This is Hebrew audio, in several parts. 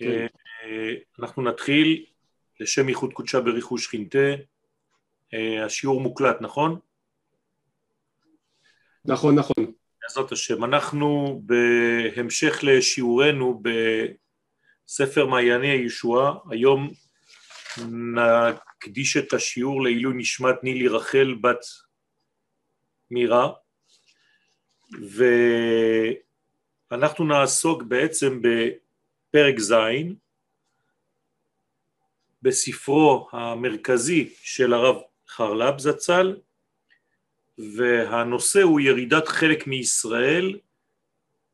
כן. אנחנו נתחיל לשם ייחוד קודשה בריחוש חינטה, השיעור מוקלט, נכון? נכון, נכון. בעזרת השם. אנחנו בהמשך לשיעורנו בספר מעייני הישועה, היום נקדיש את השיעור לעילוי נשמת נילי רחל בת מירה, ואנחנו נעסוק בעצם בפרק ז' בספרו המרכזי של הרב חרל"פ זצ"ל, והנושא הוא ירידת חלק מישראל,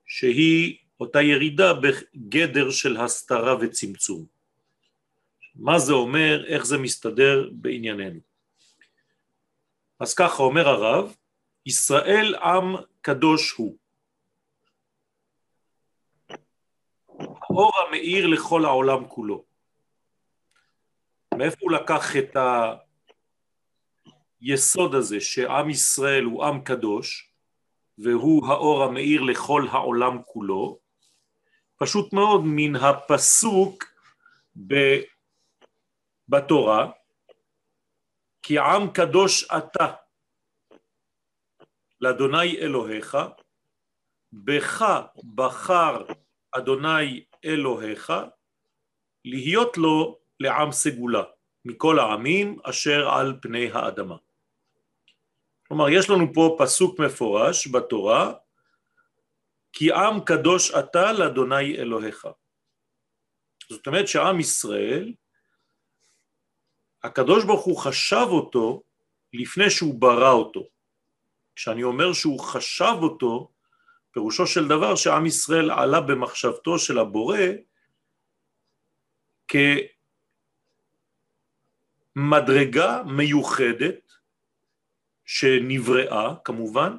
שהיא אותה ירידה בגדר של הסתרה וצמצום. מה זה אומר, איך זה מסתדר בענייננו. אז ככה אומר הרב, ישראל עם קדוש הוא. האור המאיר לכל העולם כולו. מאיפה הוא לקח את היסוד הזה שעם ישראל הוא עם קדוש והוא האור המאיר לכל העולם כולו? פשוט מאוד מן הפסוק ב... בתורה כי עם קדוש אתה לאדוני אלוהיך בך בחר אדוני אלוהיך להיות לו לעם סגולה מכל העמים אשר על פני האדמה. כלומר יש לנו פה פסוק מפורש בתורה כי עם קדוש אתה לאדוני אלוהיך. זאת אומרת שעם ישראל הקדוש ברוך הוא חשב אותו לפני שהוא ברא אותו. כשאני אומר שהוא חשב אותו, פירושו של דבר שעם ישראל עלה במחשבתו של הבורא כמדרגה מיוחדת שנבראה כמובן,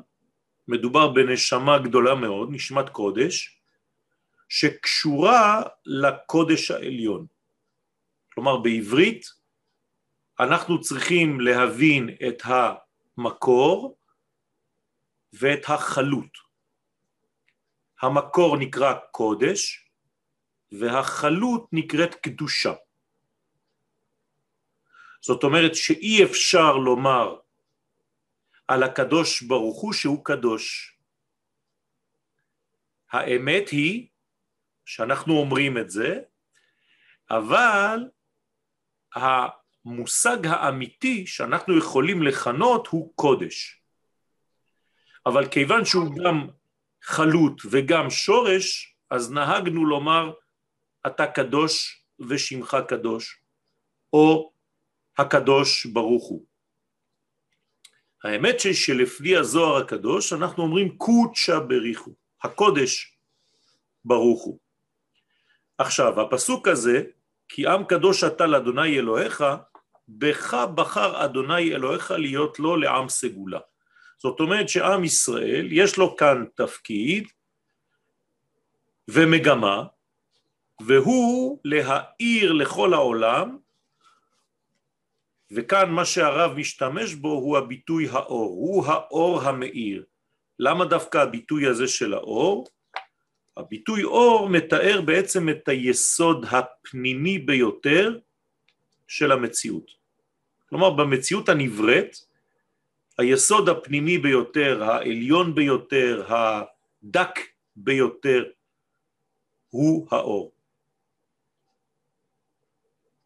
מדובר בנשמה גדולה מאוד, נשמת קודש, שקשורה לקודש העליון. כלומר בעברית אנחנו צריכים להבין את המקור ואת החלות. המקור נקרא קודש והחלות נקראת קדושה. זאת אומרת שאי אפשר לומר על הקדוש ברוך הוא שהוא קדוש. האמת היא שאנחנו אומרים את זה, אבל המושג האמיתי שאנחנו יכולים לכנות הוא קודש. אבל כיוון שהוא גם חלוט וגם שורש, אז נהגנו לומר אתה קדוש ושמך קדוש, או הקדוש ברוך הוא. האמת שלפי הזוהר הקדוש אנחנו אומרים קודשא בריחו, הקודש ברוך הוא. עכשיו הפסוק הזה, כי עם קדוש אתה לאדוני אלוהיך, בך בחר אדוני אלוהיך להיות לו לעם סגולה. זאת אומרת שעם ישראל יש לו כאן תפקיד ומגמה, והוא להאיר לכל העולם, וכאן מה שהרב משתמש בו הוא הביטוי האור, הוא האור המאיר. למה דווקא הביטוי הזה של האור? הביטוי אור מתאר בעצם את היסוד הפנימי ביותר של המציאות. כלומר במציאות הנבראת היסוד הפנימי ביותר, העליון ביותר, הדק ביותר הוא האור.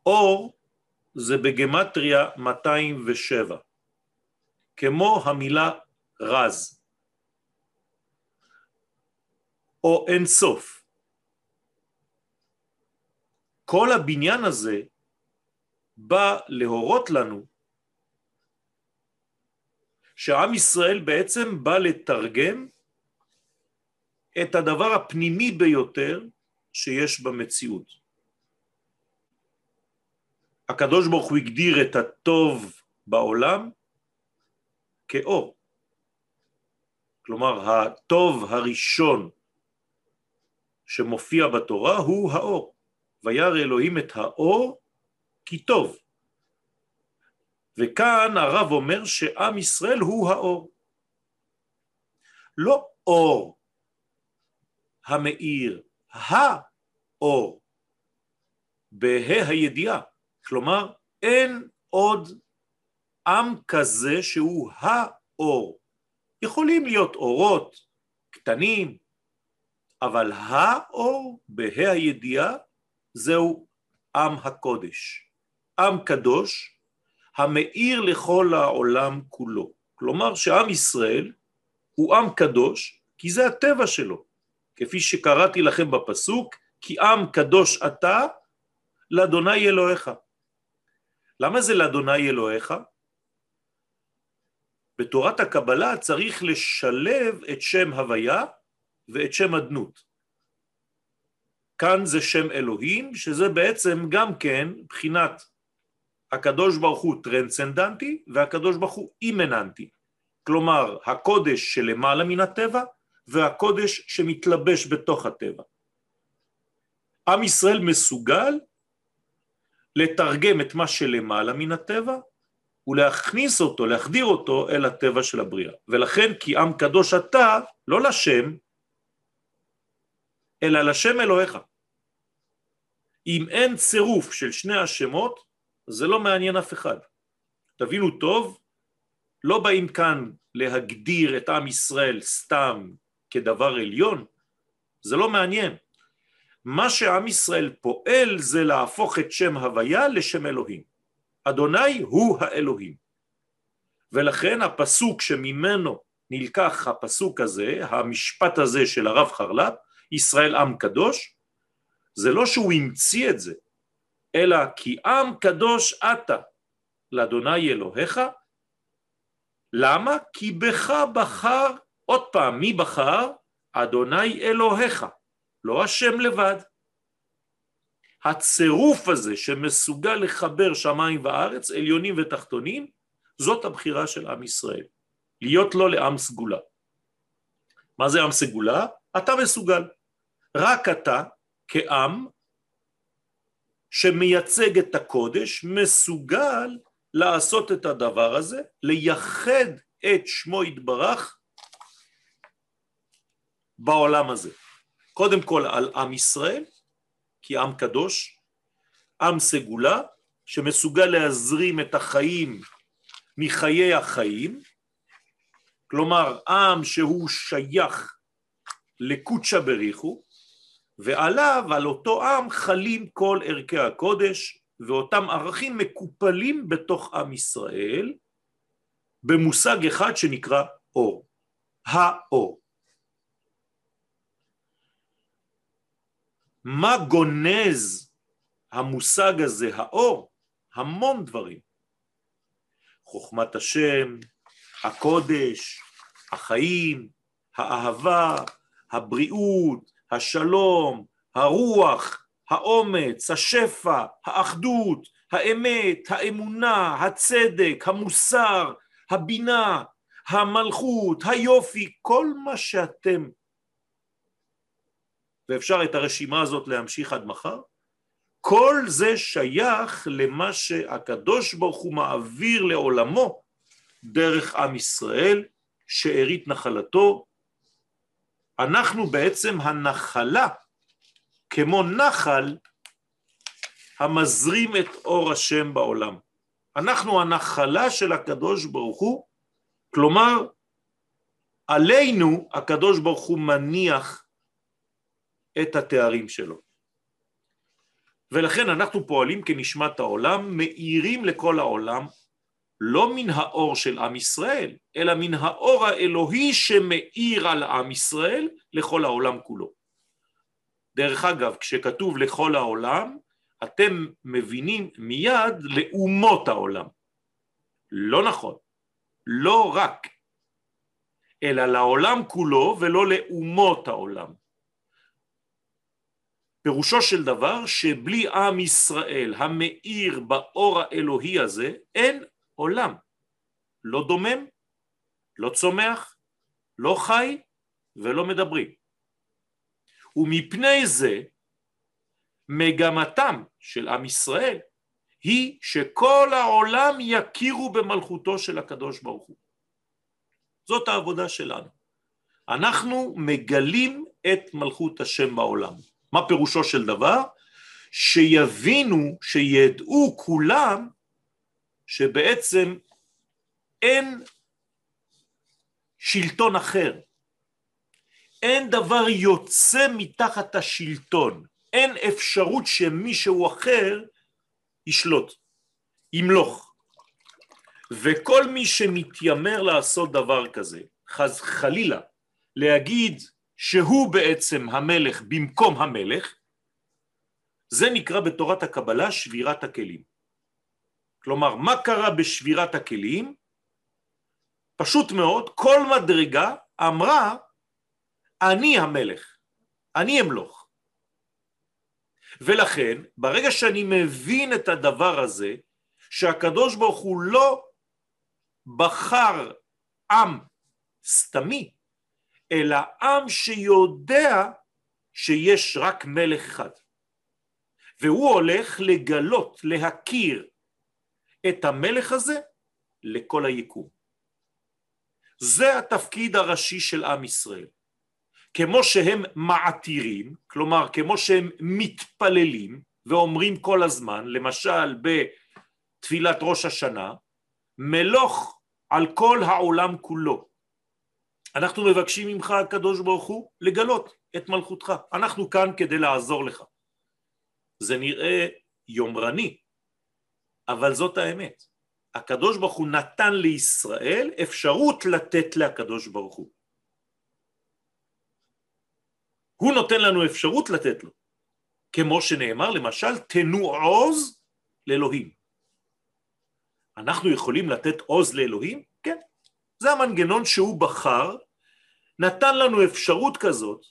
אור זה בגמטריה 207, כמו המילה רז או אין סוף. כל הבניין הזה בא להורות לנו שעם ישראל בעצם בא לתרגם את הדבר הפנימי ביותר שיש במציאות. הקדוש ברוך הוא הגדיר את הטוב בעולם כאור. כלומר, הטוב הראשון שמופיע בתורה הוא האור. וירא אלוהים את האור כי טוב. וכאן הרב אומר שעם ישראל הוא האור. לא אור המאיר, האור בה"א הידיעה, כלומר אין עוד עם כזה שהוא האור. יכולים להיות אורות קטנים, אבל האור בה"א הידיעה זהו עם הקודש, עם קדוש המאיר לכל העולם כולו. כלומר שעם ישראל הוא עם קדוש כי זה הטבע שלו, כפי שקראתי לכם בפסוק, כי עם קדוש אתה לאדוני אלוהיך. למה זה לאדוני אלוהיך? בתורת הקבלה צריך לשלב את שם הוויה ואת שם אדנות. כאן זה שם אלוהים, שזה בעצם גם כן בחינת הקדוש ברוך הוא טרנסצנדנטי והקדוש ברוך הוא אימננטי. כלומר, הקודש שלמעלה מן הטבע והקודש שמתלבש בתוך הטבע. עם ישראל מסוגל לתרגם את מה שלמעלה מן הטבע ולהכניס אותו, להחדיר אותו אל הטבע של הבריאה. ולכן כי עם קדוש אתה, לא לשם, אלא לשם אלוהיך. אם אין צירוף של שני השמות, זה לא מעניין אף אחד. תבינו טוב, לא באים כאן להגדיר את עם ישראל סתם כדבר עליון, זה לא מעניין. מה שעם ישראל פועל זה להפוך את שם הוויה לשם אלוהים. אדוני הוא האלוהים. ולכן הפסוק שממנו נלקח הפסוק הזה, המשפט הזה של הרב חרל"פ, ישראל עם קדוש, זה לא שהוא המציא את זה, אלא כי עם קדוש אתה לאדוני אלוהיך, למה? כי בך בחר, עוד פעם, מי בחר? אדוני אלוהיך, לא השם לבד. הצירוף הזה שמסוגל לחבר שמיים וארץ, עליונים ותחתונים, זאת הבחירה של עם ישראל, להיות לו לעם סגולה. מה זה עם סגולה? אתה מסוגל. רק אתה כעם שמייצג את הקודש מסוגל לעשות את הדבר הזה, לייחד את שמו יתברך בעולם הזה. קודם כל על עם ישראל, כי עם קדוש, עם סגולה, שמסוגל להזרים את החיים מחיי החיים, כלומר עם שהוא שייך לקודשא בריחו, ועליו, על אותו עם, חלים כל ערכי הקודש, ואותם ערכים מקופלים בתוך עם ישראל, במושג אחד שנקרא אור, האור. מה גונז המושג הזה, האור? המון דברים. חוכמת השם, הקודש, החיים, האהבה, הבריאות, השלום, הרוח, האומץ, השפע, האחדות, האמת, האמונה, הצדק, המוסר, הבינה, המלכות, היופי, כל מה שאתם ואפשר את הרשימה הזאת להמשיך עד מחר, כל זה שייך למה שהקדוש ברוך הוא מעביר לעולמו דרך עם ישראל, שארית נחלתו. אנחנו בעצם הנחלה, כמו נחל המזרים את אור השם בעולם. אנחנו הנחלה של הקדוש ברוך הוא, כלומר עלינו הקדוש ברוך הוא מניח את התארים שלו. ולכן אנחנו פועלים כנשמת העולם, מאירים לכל העולם, לא מן האור של עם ישראל, אלא מן האור האלוהי שמאיר על עם ישראל לכל העולם כולו. דרך אגב, כשכתוב לכל העולם, אתם מבינים מיד לאומות העולם. לא נכון, לא רק, אלא לעולם כולו ולא לאומות העולם. פירושו של דבר שבלי עם ישראל המאיר באור האלוהי הזה אין עולם, לא דומם, לא צומח, לא חי ולא מדברים. ומפני זה מגמתם של עם ישראל היא שכל העולם יכירו במלכותו של הקדוש ברוך הוא. זאת העבודה שלנו. אנחנו מגלים את מלכות השם בעולם. מה פירושו של דבר? שיבינו, שידעו כולם, שבעצם אין שלטון אחר. אין דבר יוצא מתחת השלטון. אין אפשרות שמישהו אחר ישלוט, ימלוך. וכל מי שמתיימר לעשות דבר כזה, חז חלילה, להגיד שהוא בעצם המלך במקום המלך, זה נקרא בתורת הקבלה שבירת הכלים. כלומר, מה קרה בשבירת הכלים? פשוט מאוד, כל מדרגה אמרה, אני המלך, אני אמלוך. ולכן, ברגע שאני מבין את הדבר הזה, שהקדוש ברוך הוא לא בחר עם סתמי, אלא עם שיודע שיש רק מלך אחד. והוא הולך לגלות, להכיר את המלך הזה לכל היקום. זה התפקיד הראשי של עם ישראל. כמו שהם מעתירים, כלומר כמו שהם מתפללים ואומרים כל הזמן, למשל בתפילת ראש השנה, מלוך על כל העולם כולו. אנחנו מבקשים ממך הקדוש ברוך הוא לגלות את מלכותך, אנחנו כאן כדי לעזור לך. זה נראה יומרני, אבל זאת האמת. הקדוש ברוך הוא נתן לישראל אפשרות לתת לקדוש ברוך הוא. הוא נותן לנו אפשרות לתת לו, כמו שנאמר למשל תנו עוז לאלוהים. אנחנו יכולים לתת עוז לאלוהים? כן. זה המנגנון שהוא בחר, נתן לנו אפשרות כזאת,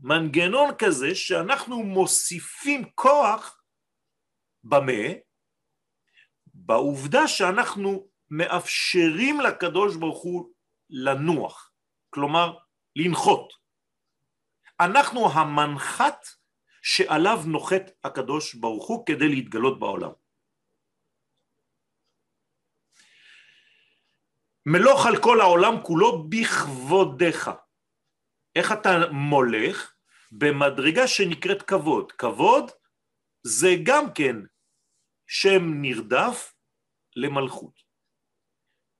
מנגנון כזה שאנחנו מוסיפים כוח במה? בעובדה שאנחנו מאפשרים לקדוש ברוך הוא לנוח, כלומר לנחות. אנחנו המנחת שעליו נוחת הקדוש ברוך הוא כדי להתגלות בעולם. מלוך על כל העולם כולו בכבודך. איך אתה מולך? במדרגה שנקראת כבוד. כבוד זה גם כן שם נרדף למלכות,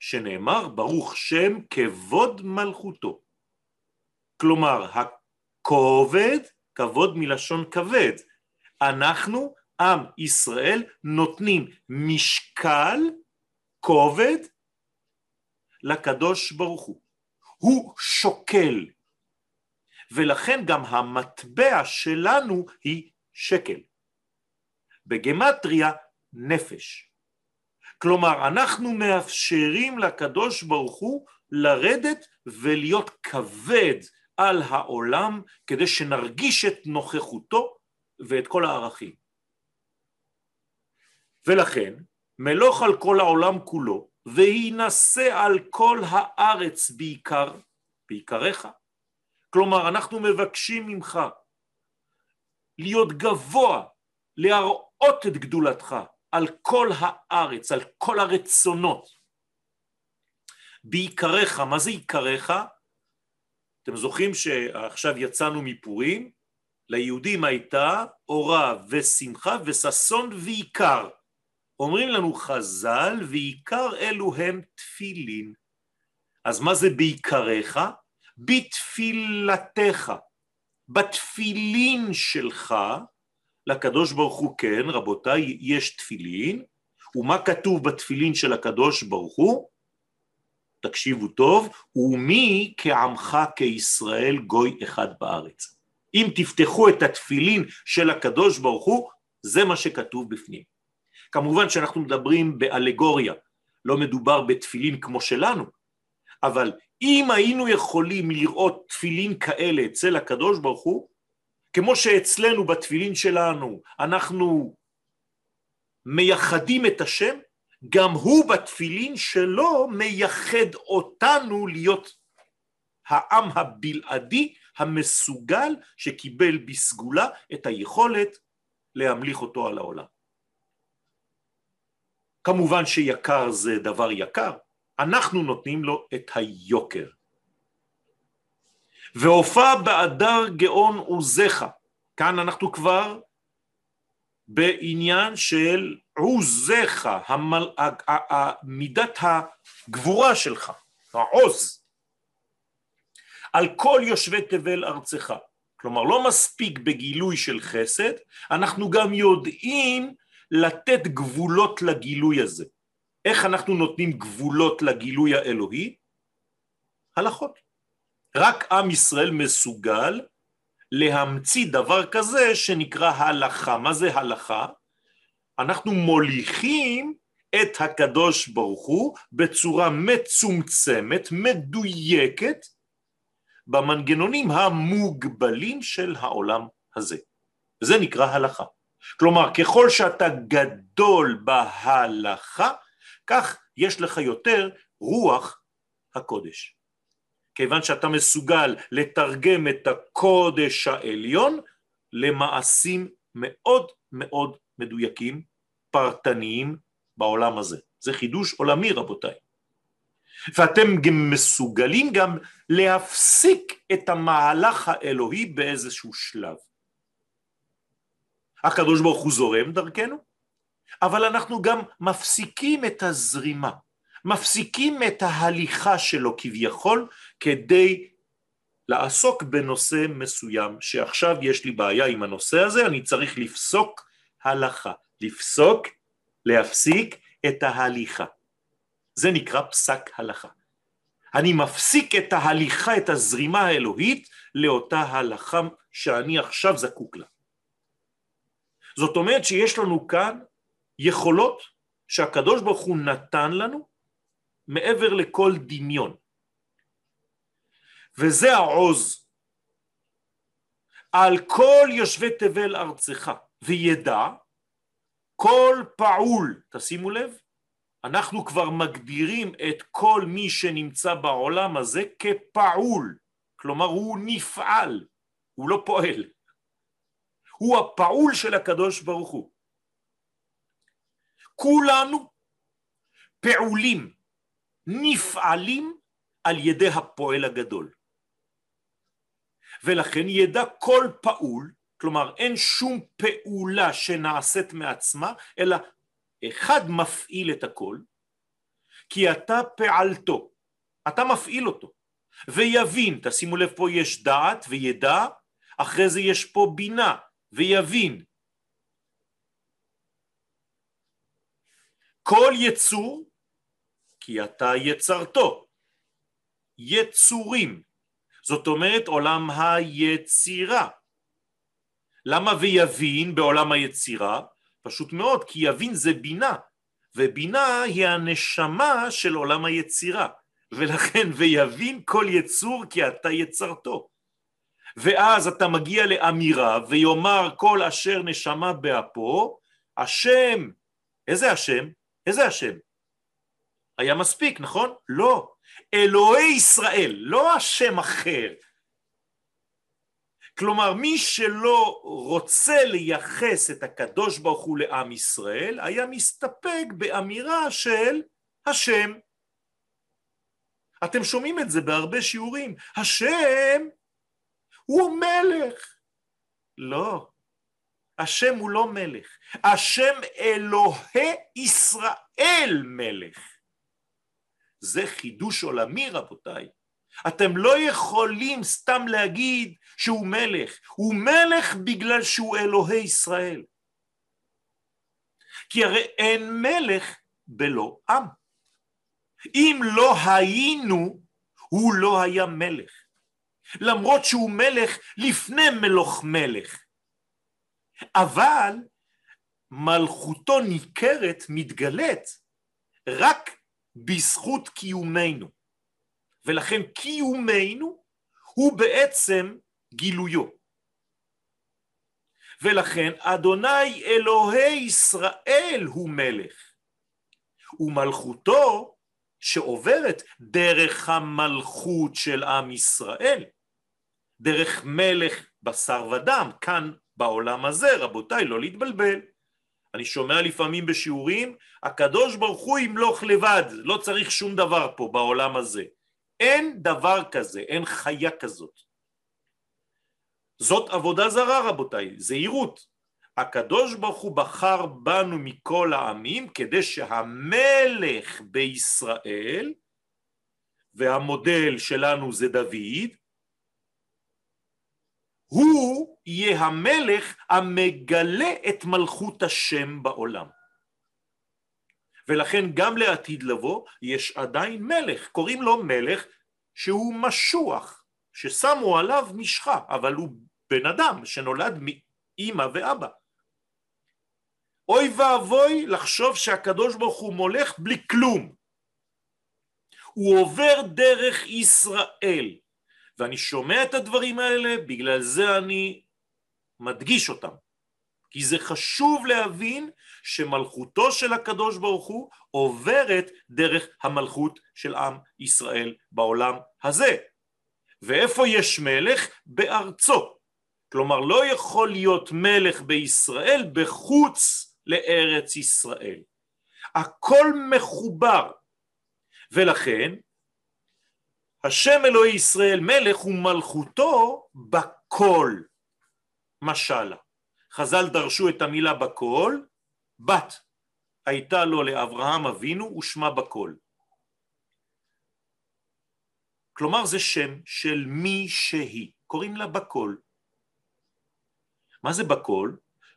שנאמר ברוך שם כבוד מלכותו. כלומר, הכובד, כבוד מלשון כבד. אנחנו, עם ישראל, נותנים משקל, כובד, לקדוש ברוך הוא. הוא שוקל, ולכן גם המטבע שלנו היא שקל. בגמטריה נפש. כלומר, אנחנו מאפשרים לקדוש ברוך הוא לרדת ולהיות כבד על העולם כדי שנרגיש את נוכחותו ואת כל הערכים. ולכן, מלוך על כל העולם כולו, וינסה על כל הארץ בעיקר, בעיקריך. כלומר, אנחנו מבקשים ממך להיות גבוה, להראות את גדולתך על כל הארץ, על כל הרצונות. בעיקריך, מה זה עיקריך? אתם זוכרים שעכשיו יצאנו מפורים? ליהודים הייתה אורה ושמחה וששון ועיקר. אומרים לנו חז"ל, ועיקר אלו הם תפילין. אז מה זה בעיקריך? בתפילתך, בתפילין שלך, לקדוש ברוך הוא כן, רבותיי, יש תפילין, ומה כתוב בתפילין של הקדוש ברוך הוא? תקשיבו טוב, ומי כעמך כישראל גוי אחד בארץ. אם תפתחו את התפילין של הקדוש ברוך הוא, זה מה שכתוב בפנים. כמובן שאנחנו מדברים באלגוריה, לא מדובר בתפילין כמו שלנו, אבל אם היינו יכולים לראות תפילין כאלה אצל הקדוש ברוך הוא, כמו שאצלנו בתפילין שלנו אנחנו מייחדים את השם, גם הוא בתפילין שלו מייחד אותנו להיות העם הבלעדי המסוגל שקיבל בסגולה את היכולת להמליך אותו על העולם. כמובן שיקר זה דבר יקר, אנחנו נותנים לו את היוקר. והופע באדר גאון עוזך, כאן אנחנו כבר בעניין של עוזך, המל... מידת הגבורה שלך, העוז, על כל יושבי תבל ארצך. כלומר לא מספיק בגילוי של חסד, אנחנו גם יודעים לתת גבולות לגילוי הזה. איך אנחנו נותנים גבולות לגילוי האלוהי? הלכות. רק עם ישראל מסוגל להמציא דבר כזה שנקרא הלכה. מה זה הלכה? אנחנו מוליכים את הקדוש ברוך הוא בצורה מצומצמת, מדויקת, במנגנונים המוגבלים של העולם הזה. זה נקרא הלכה. כלומר, ככל שאתה גדול בהלכה, כך יש לך יותר רוח הקודש. כיוון שאתה מסוגל לתרגם את הקודש העליון למעשים מאוד מאוד מדויקים, פרטניים בעולם הזה. זה חידוש עולמי רבותיי. ואתם גם מסוגלים גם להפסיק את המהלך האלוהי באיזשהו שלב. הקדוש ברוך הוא זורם דרכנו, אבל אנחנו גם מפסיקים את הזרימה, מפסיקים את ההליכה שלו כביכול כדי לעסוק בנושא מסוים שעכשיו יש לי בעיה עם הנושא הזה, אני צריך לפסוק הלכה, לפסוק, להפסיק את ההליכה. זה נקרא פסק הלכה. אני מפסיק את ההליכה, את הזרימה האלוהית לאותה הלכה שאני עכשיו זקוק לה. זאת אומרת שיש לנו כאן יכולות שהקדוש ברוך הוא נתן לנו מעבר לכל דמיון. וזה העוז. על כל יושבי תבל ארצך, וידע כל פעול, תשימו לב, אנחנו כבר מגדירים את כל מי שנמצא בעולם הזה כפעול, כלומר הוא נפעל, הוא לא פועל, הוא הפעול של הקדוש ברוך הוא. כולנו פעולים, נפעלים על ידי הפועל הגדול. ולכן ידע כל פעול, כלומר אין שום פעולה שנעשית מעצמה, אלא אחד מפעיל את הכל, כי אתה פעלתו, אתה מפעיל אותו, ויבין, תשימו לב פה יש דעת וידע, אחרי זה יש פה בינה ויבין. כל יצור, כי אתה יצרתו, יצורים, זאת אומרת עולם היצירה. למה ויבין בעולם היצירה? פשוט מאוד, כי יבין זה בינה, ובינה היא הנשמה של עולם היצירה, ולכן ויבין כל יצור כי אתה יצרתו. ואז אתה מגיע לאמירה ויאמר כל אשר נשמה באפו, השם, איזה השם? איזה השם? היה מספיק, נכון? לא. אלוהי ישראל, לא השם אחר, כלומר מי שלא רוצה לייחס את הקדוש ברוך הוא לעם ישראל היה מסתפק באמירה של השם. אתם שומעים את זה בהרבה שיעורים, השם הוא מלך. לא, השם הוא לא מלך, השם אלוהי ישראל מלך. זה חידוש עולמי רבותיי. אתם לא יכולים סתם להגיד שהוא מלך, הוא מלך בגלל שהוא אלוהי ישראל. כי הרי אין מלך בלא עם. אם לא היינו, הוא לא היה מלך. למרות שהוא מלך לפני מלוך מלך. אבל מלכותו ניכרת, מתגלית, רק בזכות קיומנו. ולכן קיומנו הוא בעצם גילויו. ולכן אדוני אלוהי ישראל הוא מלך, ומלכותו שעוברת דרך המלכות של עם ישראל, דרך מלך בשר ודם, כאן בעולם הזה, רבותיי, לא להתבלבל. אני שומע לפעמים בשיעורים, הקדוש ברוך הוא ימלוך לבד, לא צריך שום דבר פה בעולם הזה. אין דבר כזה, אין חיה כזאת. זאת עבודה זרה רבותיי, זהירות. הקדוש ברוך הוא בחר בנו מכל העמים כדי שהמלך בישראל, והמודל שלנו זה דוד, הוא יהיה המלך המגלה את מלכות השם בעולם. ולכן גם לעתיד לבוא יש עדיין מלך, קוראים לו מלך שהוא משוח, ששמו עליו משחה, אבל הוא בן אדם שנולד מאימא ואבא. אוי ואבוי לחשוב שהקדוש ברוך הוא מולך בלי כלום. הוא עובר דרך ישראל, ואני שומע את הדברים האלה, בגלל זה אני מדגיש אותם. כי זה חשוב להבין שמלכותו של הקדוש ברוך הוא עוברת דרך המלכות של עם ישראל בעולם הזה. ואיפה יש מלך? בארצו. כלומר לא יכול להיות מלך בישראל בחוץ לארץ ישראל. הכל מחובר ולכן השם אלוהי ישראל מלך ומלכותו בכל משלה. חז"ל דרשו את המילה בכל, בת הייתה לו לאברהם אבינו ושמה בכל. כלומר זה שם של מי שהיא, קוראים לה בכל. מה זה בכל?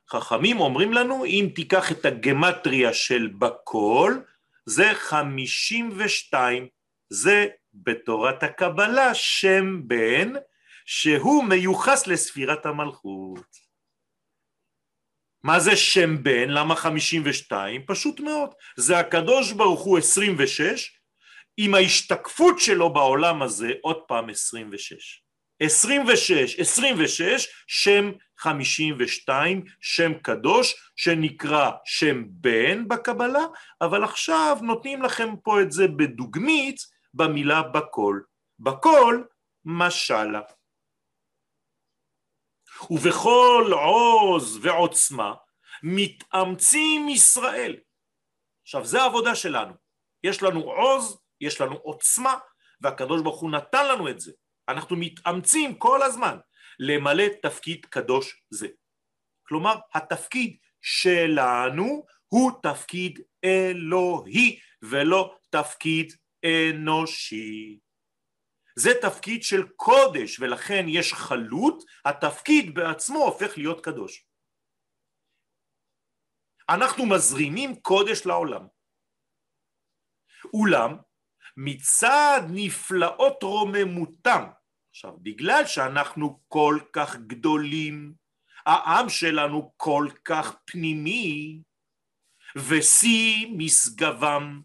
חכמים אומרים לנו אם תיקח את הגמטריה של בכל זה חמישים ושתיים, זה בתורת הקבלה שם בן שהוא מיוחס לספירת המלכות. מה זה שם בן? למה חמישים ושתיים? פשוט מאוד, זה הקדוש ברוך הוא עשרים ושש עם ההשתקפות שלו בעולם הזה עוד פעם עשרים ושש. עשרים ושש, עשרים ושש, שם חמישים ושתיים, שם קדוש שנקרא שם בן בקבלה, אבל עכשיו נותנים לכם פה את זה בדוגמית במילה בכל. בכל משלה. ובכל עוז ועוצמה מתאמצים ישראל. עכשיו זה העבודה שלנו, יש לנו עוז, יש לנו עוצמה והקדוש ברוך הוא נתן לנו את זה, אנחנו מתאמצים כל הזמן למלא תפקיד קדוש זה. כלומר התפקיד שלנו הוא תפקיד אלוהי ולא תפקיד אנושי. זה תפקיד של קודש ולכן יש חלות, התפקיד בעצמו הופך להיות קדוש. אנחנו מזרימים קודש לעולם. אולם מצד נפלאות רוממותם, עכשיו בגלל שאנחנו כל כך גדולים, העם שלנו כל כך פנימי, ושיא משגבם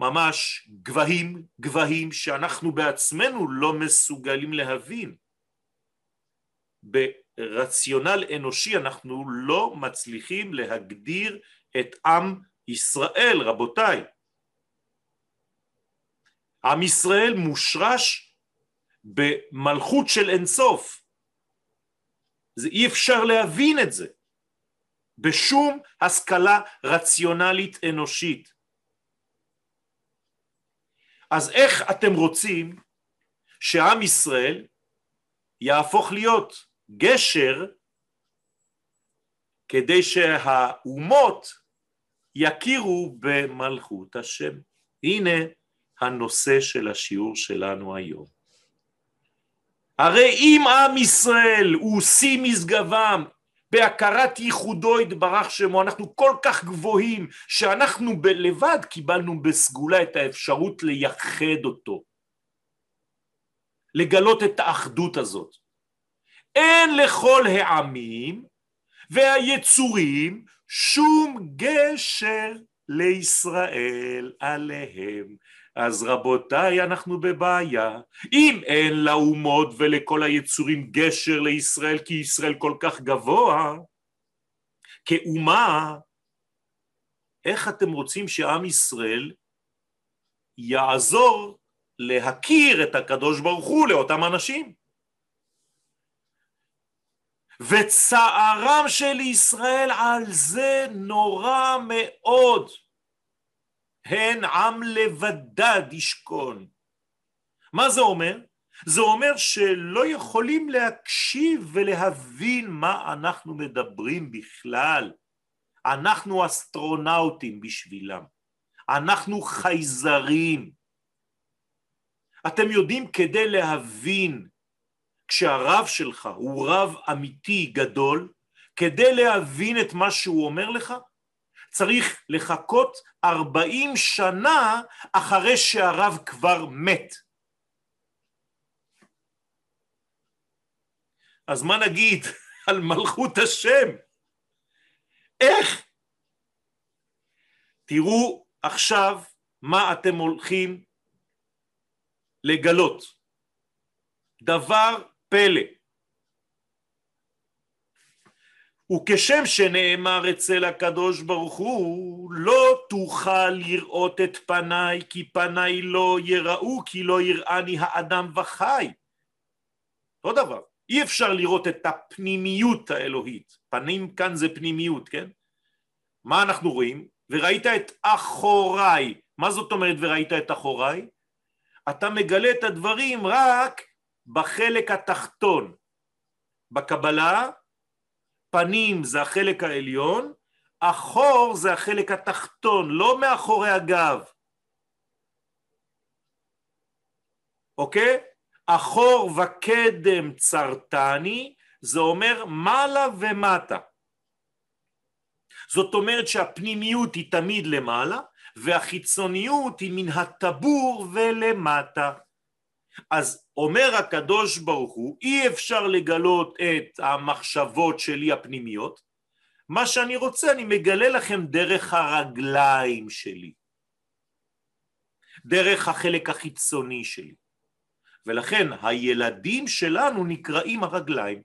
ממש גבהים גבהים שאנחנו בעצמנו לא מסוגלים להבין. ברציונל אנושי אנחנו לא מצליחים להגדיר את עם ישראל, רבותיי. עם ישראל מושרש במלכות של אינסוף. זה אי אפשר להבין את זה בשום השכלה רציונלית אנושית. אז איך אתם רוצים שעם ישראל יהפוך להיות גשר כדי שהאומות יכירו במלכות השם. הנה הנושא של השיעור שלנו היום. הרי אם עם ישראל הוא שיא משגבם בהכרת ייחודו יתברך שמו, אנחנו כל כך גבוהים שאנחנו לבד קיבלנו בסגולה את האפשרות לייחד אותו, לגלות את האחדות הזאת. אין לכל העמים והיצורים שום גשר לישראל עליהם. אז רבותיי אנחנו בבעיה, אם אין לאומות ולכל היצורים גשר לישראל כי ישראל כל כך גבוה, כאומה, איך אתם רוצים שעם ישראל יעזור להכיר את הקדוש ברוך הוא לאותם אנשים? וצערם של ישראל על זה נורא מאוד. הן עם לבדד ישכון. מה זה אומר? זה אומר שלא יכולים להקשיב ולהבין מה אנחנו מדברים בכלל. אנחנו אסטרונאוטים בשבילם, אנחנו חייזרים. אתם יודעים, כדי להבין, כשהרב שלך הוא רב אמיתי גדול, כדי להבין את מה שהוא אומר לך, צריך לחכות ארבעים שנה אחרי שהרב כבר מת. אז מה נגיד על מלכות השם? איך? תראו עכשיו מה אתם הולכים לגלות. דבר פלא. וכשם שנאמר אצל הקדוש ברוך הוא, לא תוכל לראות את פניי, כי פניי לא יראו, כי לא יראני האדם וחי. אותו דבר. אי אפשר לראות את הפנימיות האלוהית, פנים כאן זה פנימיות, כן? מה אנחנו רואים? וראית את אחוריי, מה זאת אומרת וראית את אחוריי? אתה מגלה את הדברים רק בחלק התחתון. בקבלה פנים זה החלק העליון, אחור זה החלק התחתון, לא מאחורי הגב. אוקיי? אחור וקדם צרתני, זה אומר מעלה ומטה. זאת אומרת שהפנימיות היא תמיד למעלה, והחיצוניות היא מן הטבור ולמטה. אז אומר הקדוש ברוך הוא, אי אפשר לגלות את המחשבות שלי הפנימיות, מה שאני רוצה אני מגלה לכם דרך הרגליים שלי, דרך החלק החיצוני שלי. ולכן הילדים שלנו נקראים הרגליים,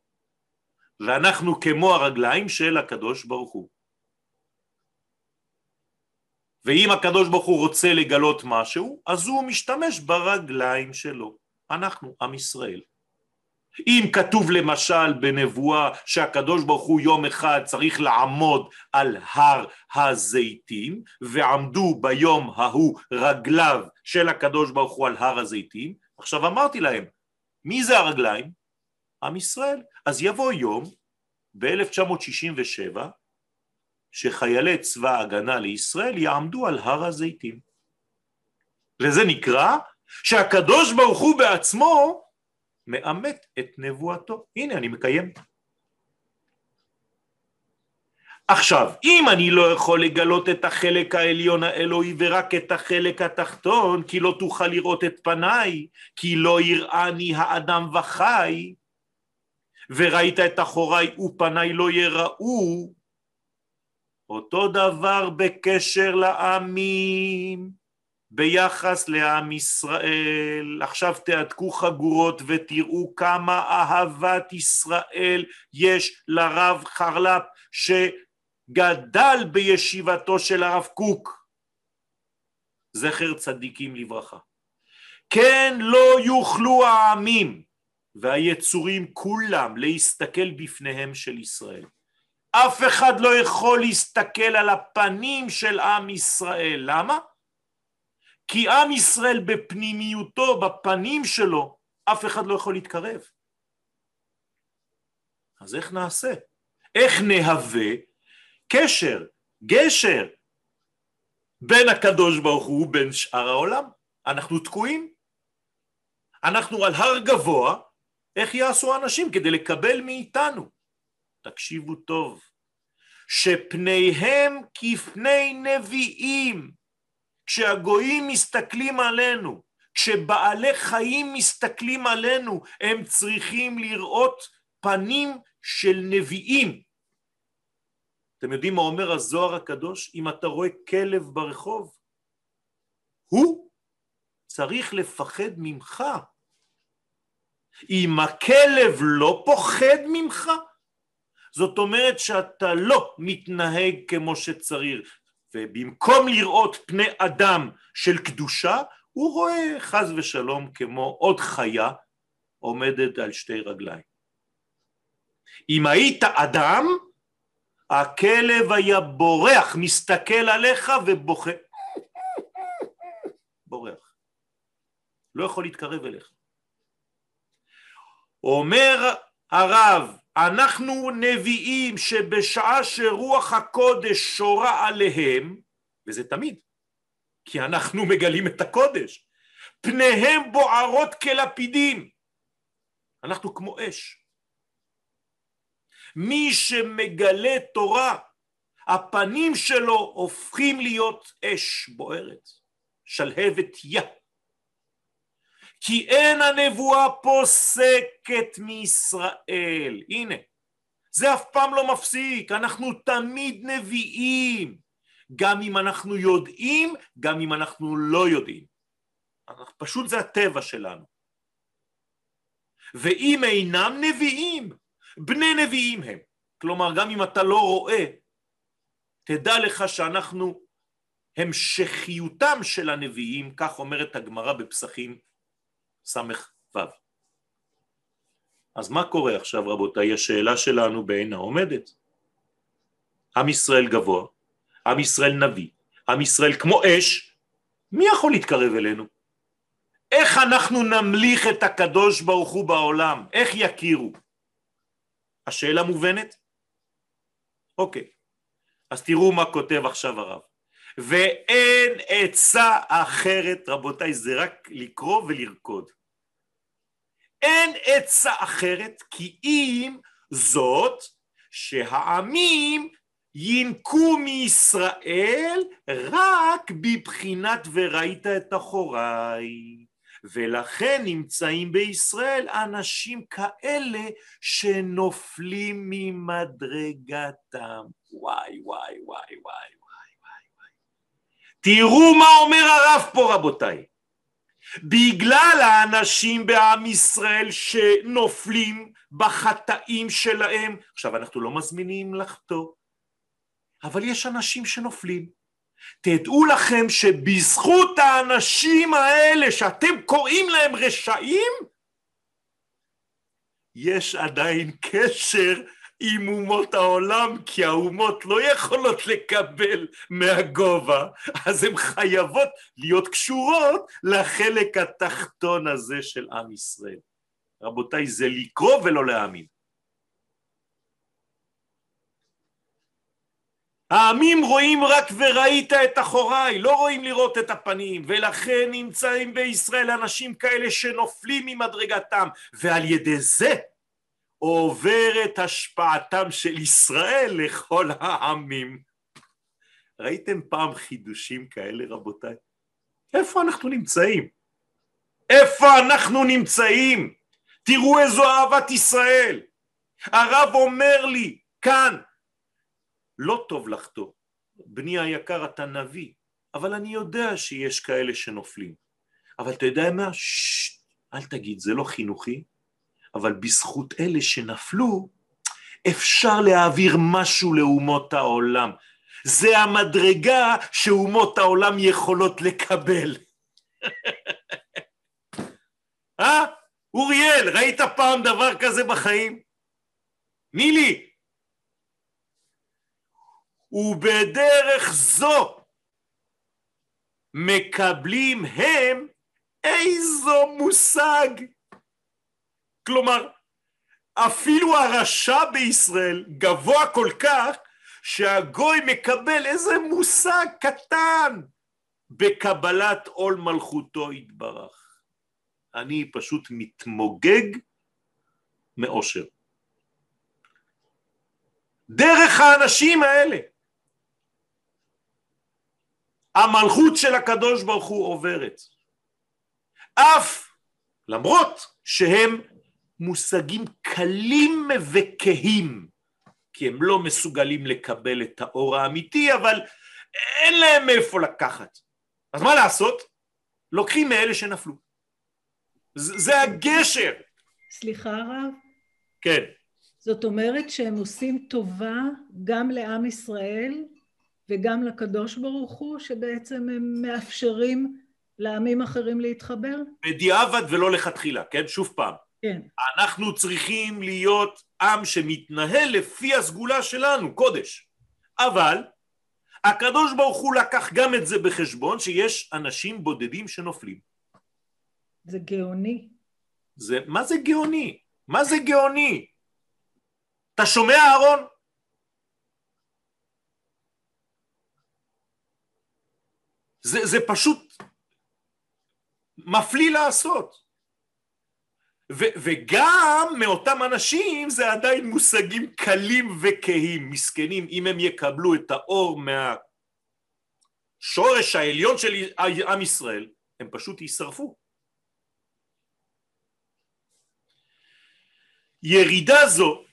ואנחנו כמו הרגליים של הקדוש ברוך הוא. ואם הקדוש ברוך הוא רוצה לגלות משהו, אז הוא משתמש ברגליים שלו. אנחנו, עם ישראל. אם כתוב למשל בנבואה שהקדוש ברוך הוא יום אחד צריך לעמוד על הר הזיתים ועמדו ביום ההוא רגליו של הקדוש ברוך הוא על הר הזיתים עכשיו אמרתי להם, מי זה הרגליים? עם ישראל. אז יבוא יום ב-1967 שחיילי צבא ההגנה לישראל יעמדו על הר הזיתים. וזה נקרא שהקדוש ברוך הוא בעצמו מאמת את נבואתו. הנה אני מקיים. עכשיו, אם אני לא יכול לגלות את החלק העליון האלוהי ורק את החלק התחתון, כי לא תוכל לראות את פניי, כי לא יראני האדם וחי, וראית את אחוריי ופניי לא יראו, אותו דבר בקשר לעמים, ביחס לעם ישראל. עכשיו תעתקו חגורות ותראו כמה אהבת ישראל יש לרב חרל"פ, ש... גדל בישיבתו של הרב קוק, זכר צדיקים לברכה. כן לא יוכלו העמים והיצורים כולם להסתכל בפניהם של ישראל. אף אחד לא יכול להסתכל על הפנים של עם ישראל. למה? כי עם ישראל בפנימיותו, בפנים שלו, אף אחד לא יכול להתקרב. אז איך נעשה? איך נהווה קשר, גשר, בין הקדוש ברוך הוא ובין שאר העולם. אנחנו תקועים. אנחנו על הר גבוה, איך יעשו אנשים כדי לקבל מאיתנו? תקשיבו טוב, שפניהם כפני נביאים. כשהגויים מסתכלים עלינו, כשבעלי חיים מסתכלים עלינו, הם צריכים לראות פנים של נביאים. אתם יודעים מה אומר הזוהר הקדוש? אם אתה רואה כלב ברחוב, הוא צריך לפחד ממך. אם הכלב לא פוחד ממך, זאת אומרת שאתה לא מתנהג כמו שצריך, ובמקום לראות פני אדם של קדושה, הוא רואה חז ושלום כמו עוד חיה עומדת על שתי רגליים. אם היית אדם, הכלב היה בורח, מסתכל עליך ובוכה. בורח. לא יכול להתקרב אליך. אומר הרב, אנחנו נביאים שבשעה שרוח הקודש שורה עליהם, וזה תמיד, כי אנחנו מגלים את הקודש, פניהם בוערות כלפידים, אנחנו כמו אש. מי שמגלה תורה, הפנים שלו הופכים להיות אש בוערת, שלהבת יא. כי אין הנבואה פוסקת מישראל. הנה, זה אף פעם לא מפסיק, אנחנו תמיד נביאים, גם אם אנחנו יודעים, גם אם אנחנו לא יודעים. פשוט זה הטבע שלנו. ואם אינם נביאים, בני נביאים הם. כלומר, גם אם אתה לא רואה, תדע לך שאנחנו המשכיותם של הנביאים, כך אומרת הגמרא בפסחים ס"ו. אז מה קורה עכשיו רבותיי? השאלה שלנו בעינה עומדת. עם ישראל גבוה, עם ישראל נביא, עם ישראל כמו אש, מי יכול להתקרב אלינו? איך אנחנו נמליך את הקדוש ברוך הוא בעולם? איך יכירו? השאלה מובנת? אוקיי, אז תראו מה כותב עכשיו הרב. ואין עצה אחרת, רבותיי, זה רק לקרוא ולרקוד. אין עצה אחרת כי אם זאת שהעמים ינקו מישראל רק בבחינת וראית את אחוריי. ולכן נמצאים בישראל אנשים כאלה שנופלים ממדרגתם. וואי וואי וואי וואי. תראו מה אומר הרב פה רבותיי. בגלל האנשים בעם ישראל שנופלים בחטאים שלהם, עכשיו אנחנו לא מזמינים לחטוא, אבל יש אנשים שנופלים. תדעו לכם שבזכות האנשים האלה שאתם קוראים להם רשעים, יש עדיין קשר עם אומות העולם, כי האומות לא יכולות לקבל מהגובה, אז הן חייבות להיות קשורות לחלק התחתון הזה של עם ישראל. רבותיי, זה לקרוא ולא להאמין. העמים רואים רק וראית את אחוריי, לא רואים לראות את הפנים, ולכן נמצאים בישראל אנשים כאלה שנופלים ממדרגתם, ועל ידי זה עוברת השפעתם של ישראל לכל העמים. ראיתם פעם חידושים כאלה רבותיי? איפה אנחנו נמצאים? איפה אנחנו נמצאים? תראו איזו אהבת ישראל. הרב אומר לי כאן לא טוב לחטוא. בני היקר אתה נביא, אבל אני יודע שיש כאלה שנופלים. אבל אתה יודע מה? ששש, אל תגיד, זה לא חינוכי, אבל בזכות אלה שנפלו, אפשר להעביר משהו לאומות העולם. זה המדרגה שאומות העולם יכולות לקבל. אה? אוריאל, ראית פעם דבר כזה בחיים? נילי, ובדרך זו מקבלים הם איזו מושג. כלומר, אפילו הרשע בישראל גבוה כל כך שהגוי מקבל איזה מושג קטן בקבלת עול מלכותו יתברך. אני פשוט מתמוגג מאושר. דרך האנשים האלה. המלכות של הקדוש ברוך הוא עוברת. אף למרות שהם מושגים קלים וכהים, כי הם לא מסוגלים לקבל את האור האמיתי, אבל אין להם מאיפה לקחת. אז מה לעשות? לוקחים מאלה שנפלו. זה הגשר. סליחה רב? כן. זאת אומרת שהם עושים טובה גם לעם ישראל וגם לקדוש ברוך הוא, שבעצם הם מאפשרים לעמים אחרים להתחבר? בדיעבד ולא לכתחילה, כן? שוב פעם. כן. אנחנו צריכים להיות עם שמתנהל לפי הסגולה שלנו, קודש. אבל הקדוש ברוך הוא לקח גם את זה בחשבון, שיש אנשים בודדים שנופלים. זה גאוני. זה, מה זה גאוני? מה זה גאוני? אתה שומע אהרון? זה, זה פשוט מפליא לעשות. ו, וגם מאותם אנשים זה עדיין מושגים קלים וכהים, מסכנים, אם הם יקבלו את האור מהשורש העליון של עם ישראל, הם פשוט יישרפו. ירידה זו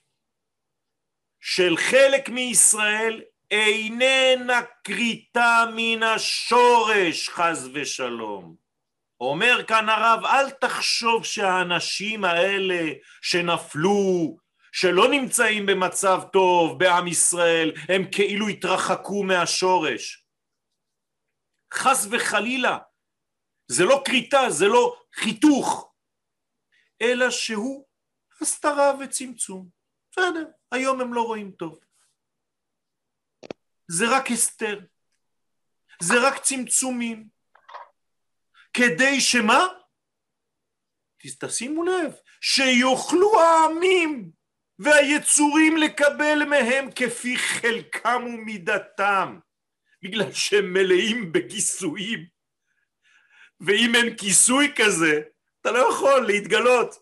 של חלק מישראל איננה כריתה מן השורש חז ושלום. אומר כאן הרב אל תחשוב שהאנשים האלה שנפלו שלא נמצאים במצב טוב בעם ישראל הם כאילו התרחקו מהשורש. חס וחלילה זה לא כריתה זה לא חיתוך אלא שהוא הסתרה וצמצום. בסדר היום הם לא רואים טוב. זה רק הסתר, זה רק צמצומים, כדי שמה? תשימו לב, שיוכלו העמים והיצורים לקבל מהם כפי חלקם ומידתם, בגלל שהם מלאים בכיסויים, ואם אין כיסוי כזה, אתה לא יכול להתגלות.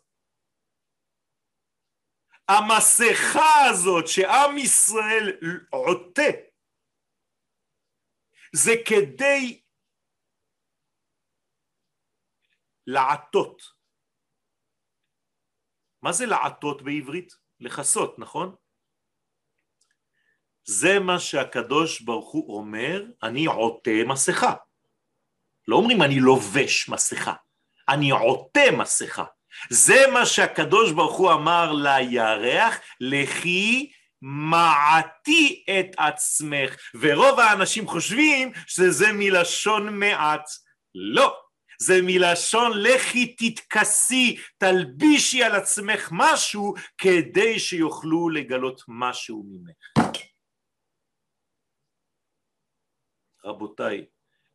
המסכה הזאת שעם ישראל עוטה זה כדי לעטות. מה זה לעטות בעברית? לכסות, נכון? זה מה שהקדוש ברוך הוא אומר, אני עוטה מסכה. לא אומרים אני לובש מסכה, אני עוטה מסכה. זה מה שהקדוש ברוך הוא אמר לירח, לכי מעטי את עצמך, ורוב האנשים חושבים שזה מלשון מעט. לא, זה מלשון לכי תתכסי, תלבישי על עצמך משהו כדי שיוכלו לגלות משהו ממך. רבותיי,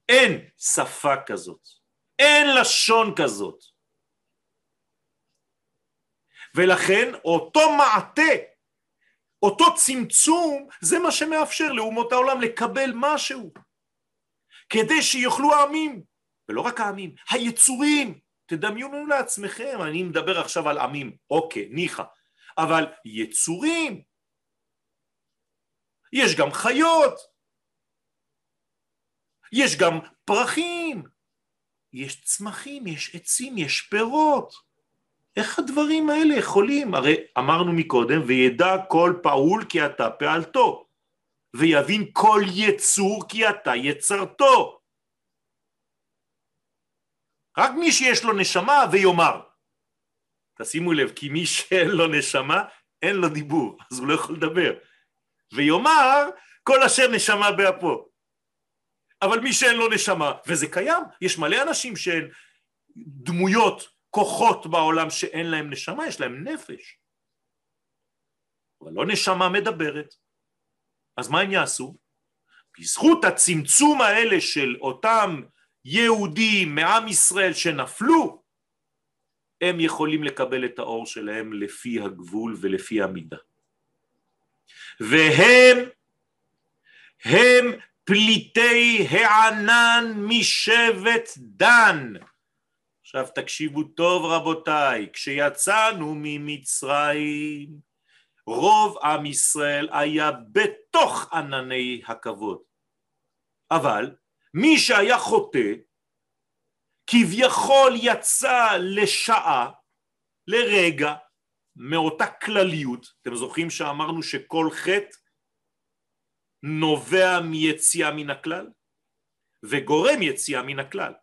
אין שפה כזאת, אין לשון כזאת. ולכן אותו מעטה אותו צמצום זה מה שמאפשר לאומות העולם לקבל משהו כדי שיוכלו העמים, ולא רק העמים, היצורים, תדמיינו לעצמכם, אני מדבר עכשיו על עמים, אוקיי, ניחא, אבל יצורים, יש גם חיות, יש גם פרחים, יש צמחים, יש עצים, יש פירות. איך הדברים האלה יכולים? הרי אמרנו מקודם, וידע כל פעול כי אתה פעלתו, ויבין כל יצור כי אתה יצרתו. רק מי שיש לו נשמה ויאמר. תשימו לב, כי מי שאין לו נשמה, אין לו דיבור, אז הוא לא יכול לדבר. ויאמר, כל אשר נשמה באפו. אבל מי שאין לו נשמה, וזה קיים, יש מלא אנשים שהן דמויות כוחות בעולם שאין להם נשמה, יש להם נפש. אבל לא נשמה מדברת. אז מה הם יעשו? בזכות הצמצום האלה של אותם יהודים מעם ישראל שנפלו, הם יכולים לקבל את האור שלהם לפי הגבול ולפי המידה. והם, הם פליטי הענן משבט דן. עכשיו תקשיבו טוב רבותיי, כשיצאנו ממצרים, רוב עם ישראל היה בתוך ענני הכבוד. אבל מי שהיה חוטא, כביכול יצא לשעה, לרגע, מאותה כלליות, אתם זוכרים שאמרנו שכל חטא נובע מיציאה מן הכלל וגורם יציאה מן הכלל.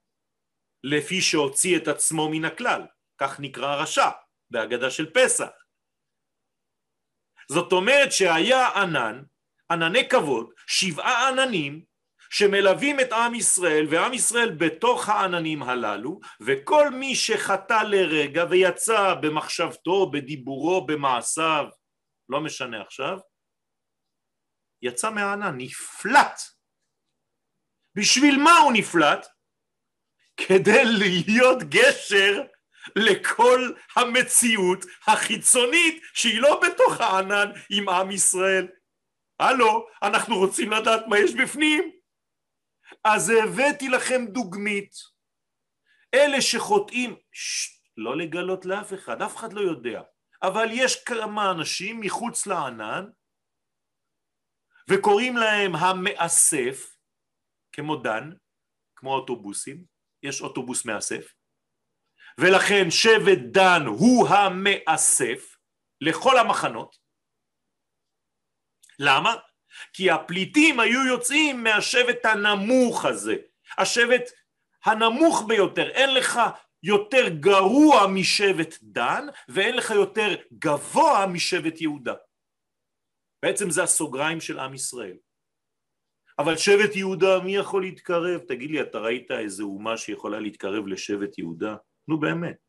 לפי שהוציא את עצמו מן הכלל, כך נקרא רשע בהגדה של פסח. זאת אומרת שהיה ענן, ענני כבוד, שבעה עננים שמלווים את עם ישראל ועם ישראל בתוך העננים הללו וכל מי שחטא לרגע ויצא במחשבתו, בדיבורו, במעשיו, לא משנה עכשיו, יצא מהענן, נפלט. בשביל מה הוא נפלט? כדי להיות גשר לכל המציאות החיצונית שהיא לא בתוך הענן עם עם ישראל. הלו, אנחנו רוצים לדעת מה יש בפנים. אז הבאתי לכם דוגמית. אלה שחוטאים, שט, לא לגלות לאף אחד, אף אחד לא יודע. אבל יש כמה אנשים מחוץ לענן וקוראים להם המאסף, כמו דן, כמו אוטובוסים, יש אוטובוס מאסף, ולכן שבט דן הוא המאסף לכל המחנות. למה? כי הפליטים היו יוצאים מהשבט הנמוך הזה, השבט הנמוך ביותר, אין לך יותר גרוע משבט דן ואין לך יותר גבוה משבט יהודה. בעצם זה הסוגריים של עם ישראל. אבל שבט יהודה, מי יכול להתקרב? תגיד לי, אתה ראית איזה אומה שיכולה להתקרב לשבט יהודה? נו באמת.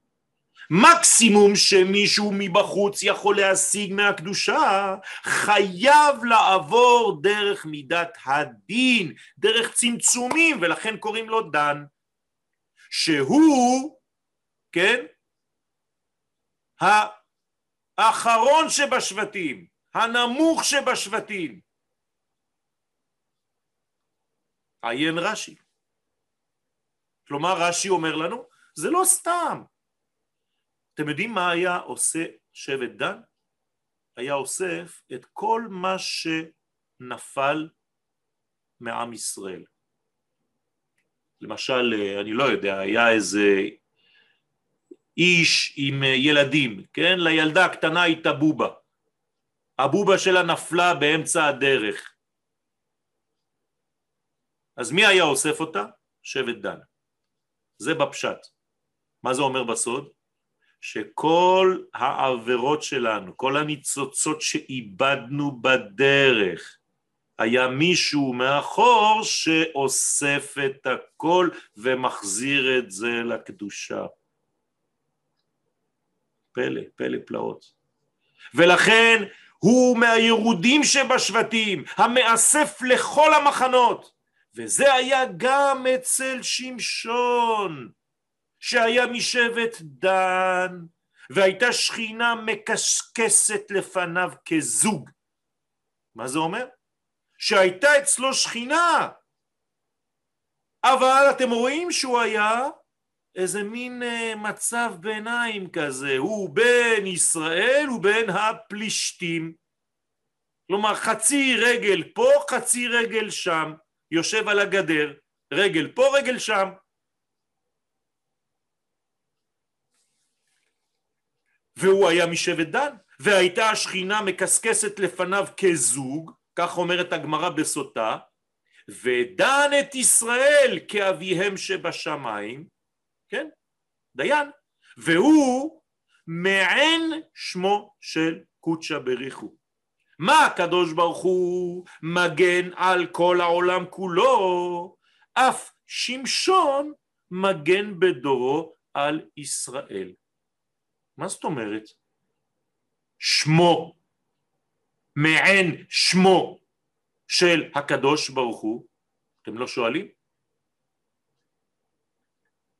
מקסימום שמישהו מבחוץ יכול להשיג מהקדושה, חייב לעבור דרך מידת הדין, דרך צמצומים, ולכן קוראים לו דן, שהוא, כן, האחרון שבשבטים, הנמוך שבשבטים. עיין רש"י. כלומר רש"י אומר לנו, זה לא סתם. אתם יודעים מה היה עושה שבט דן? היה אוסף את כל מה שנפל מעם ישראל. למשל, אני לא יודע, היה איזה איש עם ילדים, כן? לילדה הקטנה הייתה בובה. הבובה שלה נפלה באמצע הדרך. אז מי היה אוסף אותה? שבט דן. זה בפשט. מה זה אומר בסוד? שכל העבירות שלנו, כל הניצוצות שאיבדנו בדרך, היה מישהו מאחור שאוסף את הכל ומחזיר את זה לקדושה. פלא, פלא פלאות. ולכן הוא מהירודים שבשבטים, המאסף לכל המחנות, וזה היה גם אצל שמשון. שהיה משבט דן, והייתה שכינה מקשקשת לפניו כזוג. מה זה אומר? שהייתה אצלו שכינה, אבל אתם רואים שהוא היה איזה מין אה, מצב ביניים כזה, הוא בין ישראל ובין הפלישתים. כלומר חצי רגל פה, חצי רגל שם, יושב על הגדר, רגל פה, רגל שם. והוא היה משבט דן, והייתה השכינה מקסקסת לפניו כזוג, כך אומרת הגמרא בסוטה, ודן את ישראל כאביהם שבשמיים, כן, דיין, והוא מעין שמו של קודשא בריחו. מה הקדוש ברוך הוא מגן על כל העולם כולו, אף שמשון מגן בדורו על ישראל. מה זאת אומרת? שמו, מעין שמו של הקדוש ברוך הוא, אתם לא שואלים?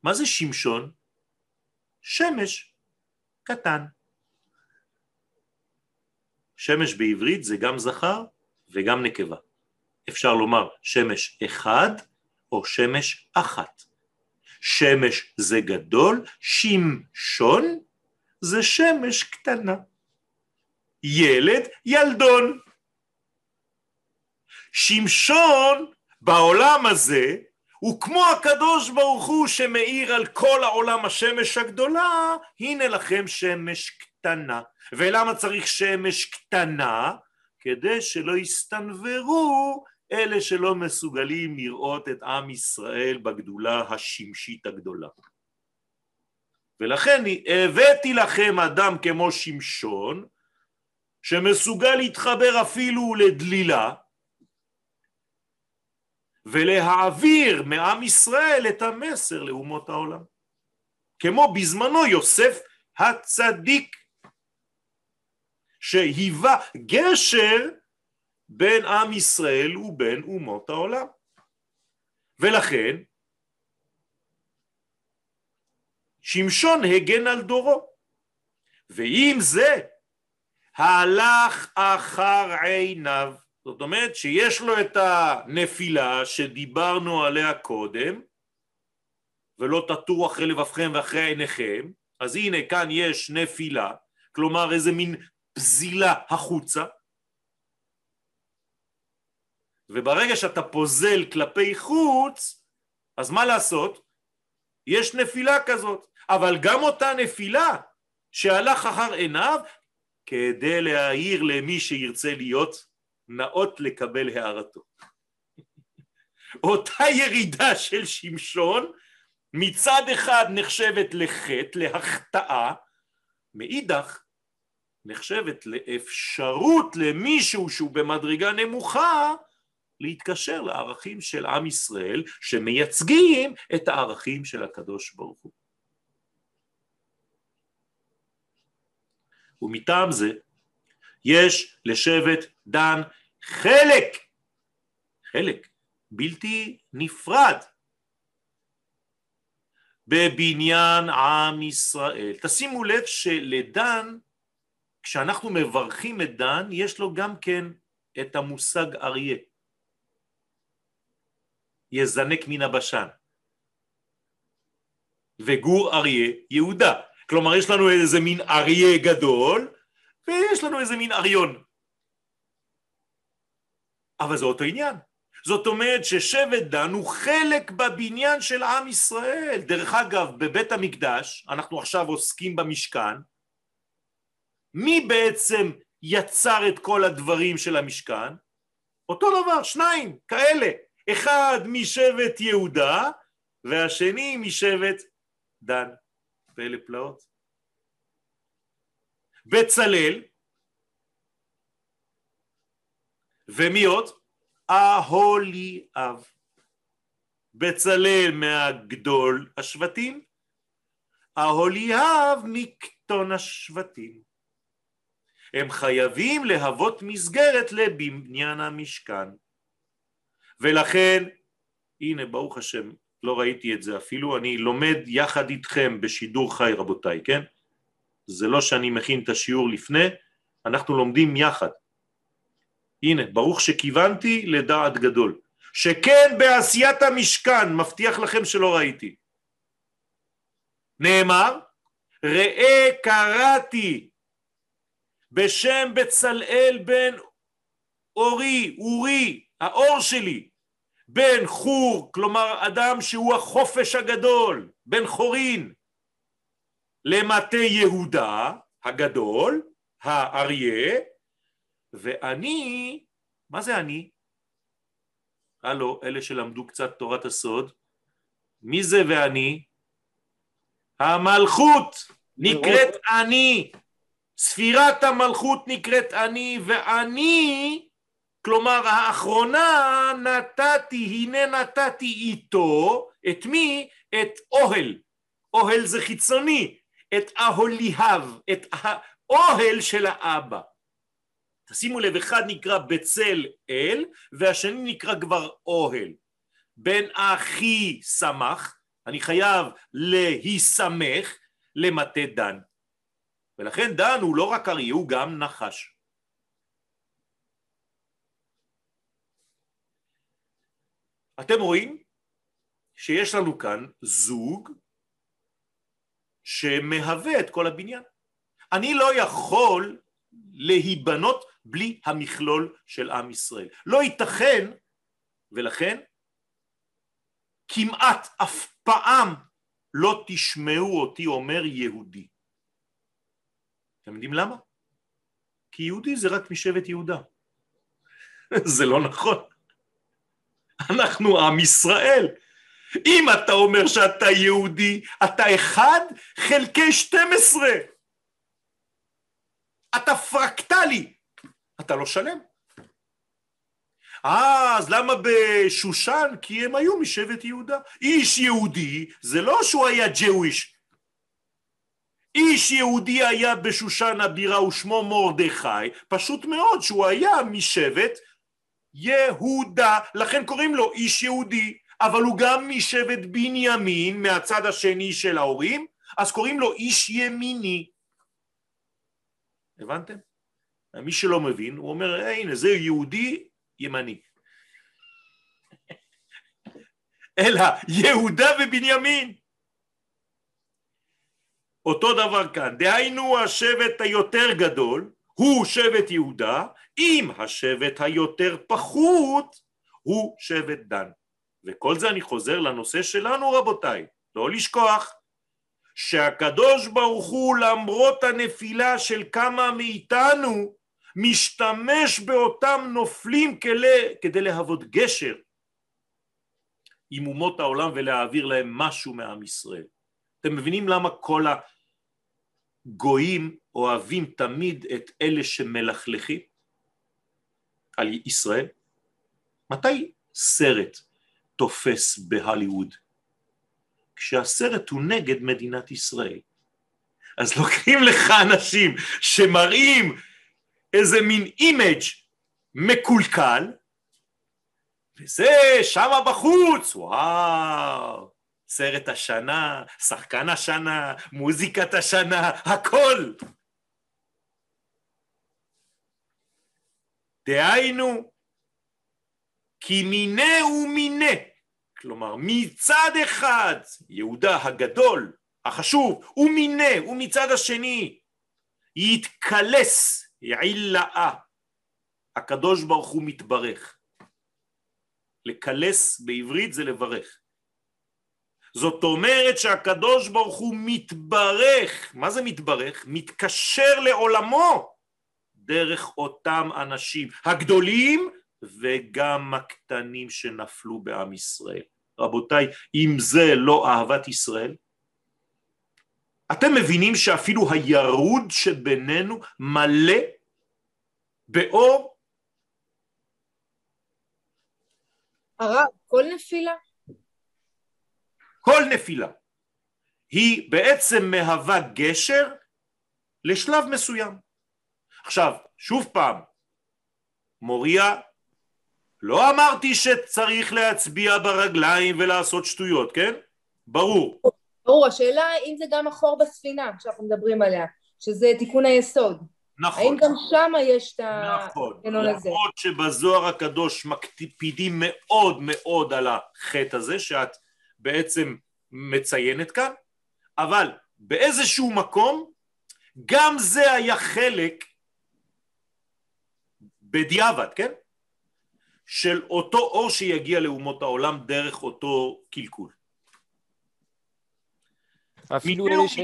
מה זה שמשון? שמש קטן. שמש בעברית זה גם זכר וגם נקבה. אפשר לומר שמש אחד או שמש אחת. שמש זה גדול, שמשון זה שמש קטנה. ילד, ילדון. שמשון בעולם הזה הוא כמו הקדוש ברוך הוא שמאיר על כל העולם השמש הגדולה, הנה לכם שמש קטנה. ולמה צריך שמש קטנה? כדי שלא יסתנוורו אלה שלא מסוגלים לראות את עם ישראל בגדולה השמשית הגדולה. ולכן הבאתי לכם אדם כמו שמשון, שמסוגל להתחבר אפילו לדלילה, ולהעביר מעם ישראל את המסר לאומות העולם. כמו בזמנו יוסף הצדיק, שהיווה גשר בין עם ישראל ובין אומות העולם. ולכן שמשון הגן על דורו. ועם זה הלך אחר עיניו, זאת אומרת שיש לו את הנפילה שדיברנו עליה קודם, ולא תטור אחרי לבבכם ואחרי עיניכם, אז הנה כאן יש נפילה, כלומר איזה מין פזילה החוצה, וברגע שאתה פוזל כלפי חוץ, אז מה לעשות? יש נפילה כזאת, אבל גם אותה נפילה שהלך אחר עיניו כדי להעיר למי שירצה להיות נאות לקבל הערתו. אותה ירידה של שמשון מצד אחד נחשבת לחטא, להחטאה, מאידך נחשבת לאפשרות למישהו שהוא במדרגה נמוכה להתקשר לערכים של עם ישראל שמייצגים את הערכים של הקדוש ברוך הוא. ומטעם זה יש לשבט דן חלק, חלק בלתי נפרד בבניין עם ישראל. תשימו לב שלדן, כשאנחנו מברכים את דן, יש לו גם כן את המושג אריה. יזנק מן הבשן. וגור אריה יהודה. כלומר יש לנו איזה מין אריה גדול ויש לנו איזה מין אריון. אבל זה אותו עניין. זאת אומרת ששבט דן הוא חלק בבניין של עם ישראל. דרך אגב, בבית המקדש, אנחנו עכשיו עוסקים במשכן, מי בעצם יצר את כל הדברים של המשכן? אותו דבר, שניים כאלה. אחד משבט יהודה והשני משבט דן. פלא פלאות. בצלאל ומי עוד? אהוליאב. בצלאל מהגדול השבטים, אהוליאב מקטון השבטים. הם חייבים להוות מסגרת לבניין המשכן. ולכן, הנה ברוך השם, לא ראיתי את זה אפילו, אני לומד יחד איתכם בשידור חי רבותיי, כן? זה לא שאני מכין את השיעור לפני, אנחנו לומדים יחד. הנה, ברוך שכיוונתי לדעת גדול. שכן בעשיית המשכן, מבטיח לכם שלא ראיתי. נאמר, ראה קראתי בשם בצלאל בן אורי, אורי, האור שלי, בן חור, כלומר אדם שהוא החופש הגדול, בן חורין, למטה יהודה הגדול, האריה, ואני, מה זה אני? הלו, אלה שלמדו קצת תורת הסוד, מי זה ואני? המלכות נקראת אני, ספירת המלכות נקראת אני, ואני כלומר האחרונה נתתי, הנה נתתי איתו, את מי? את אוהל. אוהל זה חיצוני, את אהוליהב, את האוהל של האבא. תשימו לב, אחד נקרא בצל אל, והשני נקרא כבר אוהל. בן אחי שמח, אני חייב להיסמך למטה דן. ולכן דן הוא לא רק אריה, הוא גם נחש. אתם רואים שיש לנו כאן זוג שמהווה את כל הבניין. אני לא יכול להיבנות בלי המכלול של עם ישראל. לא ייתכן, ולכן כמעט אף פעם לא תשמעו אותי אומר יהודי. אתם יודעים למה? כי יהודי זה רק משבט יהודה. זה לא נכון. אנחנו עם ישראל. אם אתה אומר שאתה יהודי, אתה אחד חלקי 12. אתה פרקטלי, אתה לא שלם. אה, אז למה בשושן? כי הם היו משבט יהודה. איש יהודי זה לא שהוא היה ג'וויש. איש יהודי היה בשושן הבירה ושמו מרדכי, פשוט מאוד שהוא היה משבט יהודה, לכן קוראים לו איש יהודי, אבל הוא גם משבט בנימין מהצד השני של ההורים, אז קוראים לו איש ימיני. הבנתם? מי שלא מבין, הוא אומר, הנה, זה יהודי ימני. אלא יהודה ובנימין. אותו דבר כאן, דהיינו השבט היותר גדול הוא שבט יהודה, אם השבט היותר פחות הוא שבט דן. וכל זה אני חוזר לנושא שלנו רבותיי, לא לשכוח שהקדוש ברוך הוא למרות הנפילה של כמה מאיתנו משתמש באותם נופלים כלי, כדי להוות גשר עם אומות העולם ולהעביר להם משהו מעם ישראל. אתם מבינים למה כל הגויים אוהבים תמיד את אלה שמלכלכים על ישראל? מתי סרט תופס בהוליווד? כשהסרט הוא נגד מדינת ישראל. אז לוקחים לך אנשים שמראים איזה מין image מקולקל, וזה שמה בחוץ, וואו, סרט השנה, שחקן השנה, מוזיקת השנה, הכל. דהיינו, כי מיני ומיני, כלומר מצד אחד יהודה הגדול, החשוב, ומיני, ומצד השני יתקלס, יעילאה, הקדוש ברוך הוא מתברך. לקלס בעברית זה לברך. זאת אומרת שהקדוש ברוך הוא מתברך, מה זה מתברך? מתקשר לעולמו דרך אותם אנשים הגדולים וגם הקטנים שנפלו בעם ישראל. רבותיי, אם זה לא אהבת ישראל, אתם מבינים שאפילו הירוד שבינינו מלא באור? הרב, כל נפילה כל נפילה היא בעצם מהווה גשר לשלב מסוים. עכשיו, שוב פעם, מוריה, לא אמרתי שצריך להצביע ברגליים ולעשות שטויות, כן? ברור. ברור, השאלה אם זה גם החור בספינה שאנחנו מדברים עליה, שזה תיקון היסוד. נכון. האם גם שם יש את נכון. המנגנון הזה? למרות שבזוהר הקדוש מקפידים מאוד מאוד על החטא הזה, שאת בעצם מציינת כאן, אבל באיזשהו מקום גם זה היה חלק בדיעבד, כן? של אותו אור שיגיע לאומות העולם דרך אותו קלקול. אפילו אלה, ש...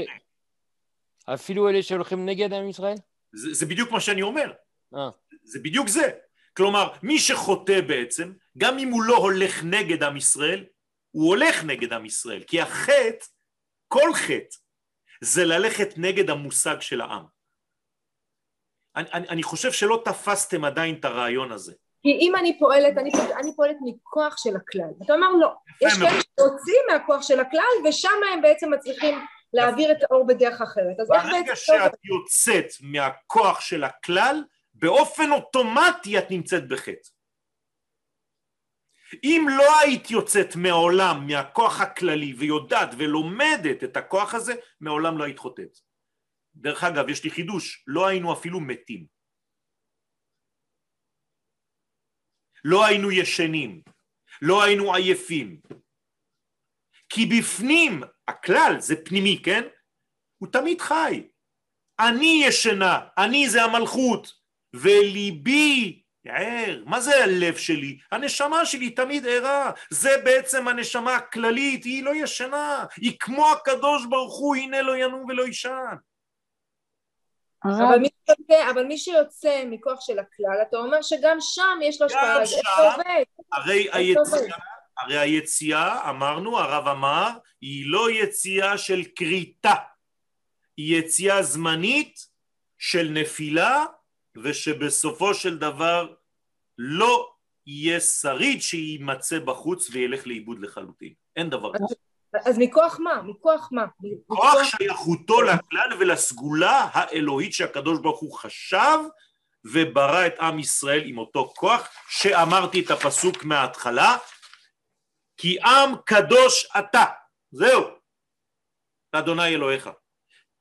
אפילו אלה שהולכים נגד עם ישראל? זה, זה בדיוק מה שאני אומר, אה, זה בדיוק זה. כלומר, מי שחוטא בעצם, גם אם הוא לא הולך נגד עם ישראל, הוא הולך נגד עם ישראל, כי החטא, כל חטא, זה ללכת נגד המושג של העם. אני, אני, אני חושב שלא תפסתם עדיין את הרעיון הזה. כי אם אני פועלת, אני, אני פועלת מכוח של הכלל. אתה אומר לא, יש. כאלה שיוצאים מהכוח של הכלל ושם הם בעצם מצליחים להעביר את האור בדרך אחרת. אז איך ברגע בעצם... שאת יוצאת מהכוח של הכלל, באופן אוטומטי את נמצאת בחטא. אם לא היית יוצאת מעולם מהכוח הכללי ויודעת ולומדת את הכוח הזה, מעולם לא היית חוטאת. דרך אגב, יש לי חידוש, לא היינו אפילו מתים. לא היינו ישנים, לא היינו עייפים. כי בפנים, הכלל זה פנימי, כן? הוא תמיד חי. אני ישנה, אני זה המלכות, וליבי ער. מה זה הלב שלי? הנשמה שלי תמיד ערה. זה בעצם הנשמה הכללית, היא לא ישנה. היא כמו הקדוש ברוך הוא, הנה לא ינום ולא יישן. אבל מי, שיוצא, אבל מי שיוצא מכוח של הכלל, אתה אומר שגם שם יש לו השפעה, אז איך. זה עובד? הרי איך זה עובד? היציאה, הרי היציאה, אמרנו, הרב אמר, היא לא יציאה של כריתה, היא יציאה זמנית של נפילה, ושבסופו של דבר לא יהיה שריד שיימצא בחוץ וילך לאיבוד לחלוטין. אין דבר כזה. אז מכוח מה? מכוח מה? כוח מכוח- שייכותו לכלל ולסגולה האלוהית שהקדוש ברוך הוא חשב וברא את עם ישראל עם אותו כוח שאמרתי את הפסוק מההתחלה כי עם קדוש אתה זהו אדוני אלוהיך.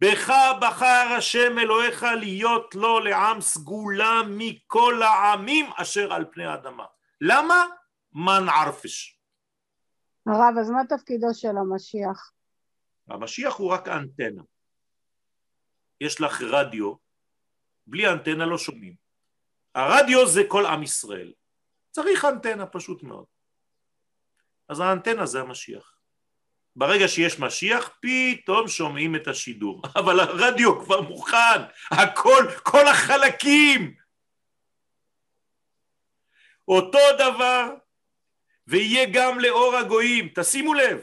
בך בחר השם אלוהיך להיות לו לעם סגולה מכל העמים אשר על פני האדמה. למה? מן ערפש. הרב, אז מה תפקידו של המשיח? המשיח הוא רק האנטנה. יש לך רדיו, בלי אנטנה לא שומעים. הרדיו זה כל עם ישראל. צריך אנטנה פשוט מאוד. אז האנטנה זה המשיח. ברגע שיש משיח, פתאום שומעים את השידור. אבל הרדיו כבר מוכן, הכל, כל החלקים. אותו דבר, ויהיה גם לאור הגויים. תשימו לב,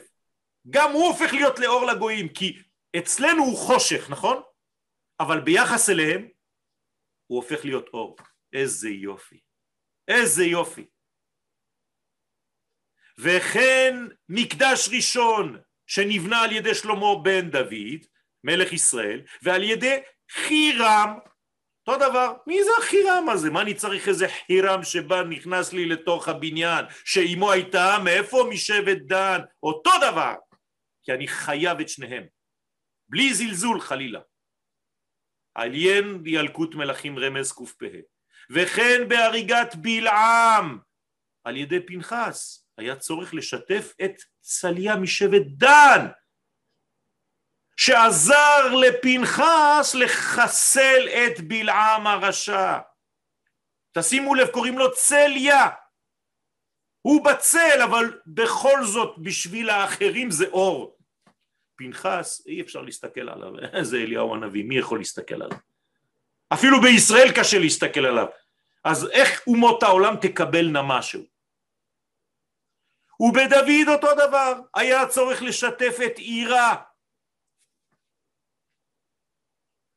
גם הוא הופך להיות לאור לגויים, כי אצלנו הוא חושך, נכון? אבל ביחס אליהם הוא הופך להיות אור. איזה יופי. איזה יופי. וכן מקדש ראשון שנבנה על ידי שלמה בן דוד, מלך ישראל, ועל ידי חירם, אותו דבר, מי זה החירם הזה? מה אני צריך איזה חירם שבא נכנס לי לתוך הבניין, שאימו הייתה, מאיפה? משבט דן, אותו דבר, כי אני חייב את שניהם, בלי זלזול חלילה. עליין ילקוט מלכים רמז קפ"ה וכן בהריגת בלעם על ידי פנחס היה צורך לשתף את צליה משבט דן שעזר לפנחס לחסל את בלעם הרשע. תשימו לב, קוראים לו צליה. הוא בצל, אבל בכל זאת בשביל האחרים זה אור. פנחס, אי אפשר להסתכל עליו, זה אליהו הנביא, מי יכול להסתכל עליו? אפילו בישראל קשה להסתכל עליו. אז איך אומות העולם תקבלנה משהו? ובדוד אותו דבר, היה צורך לשתף את עירה.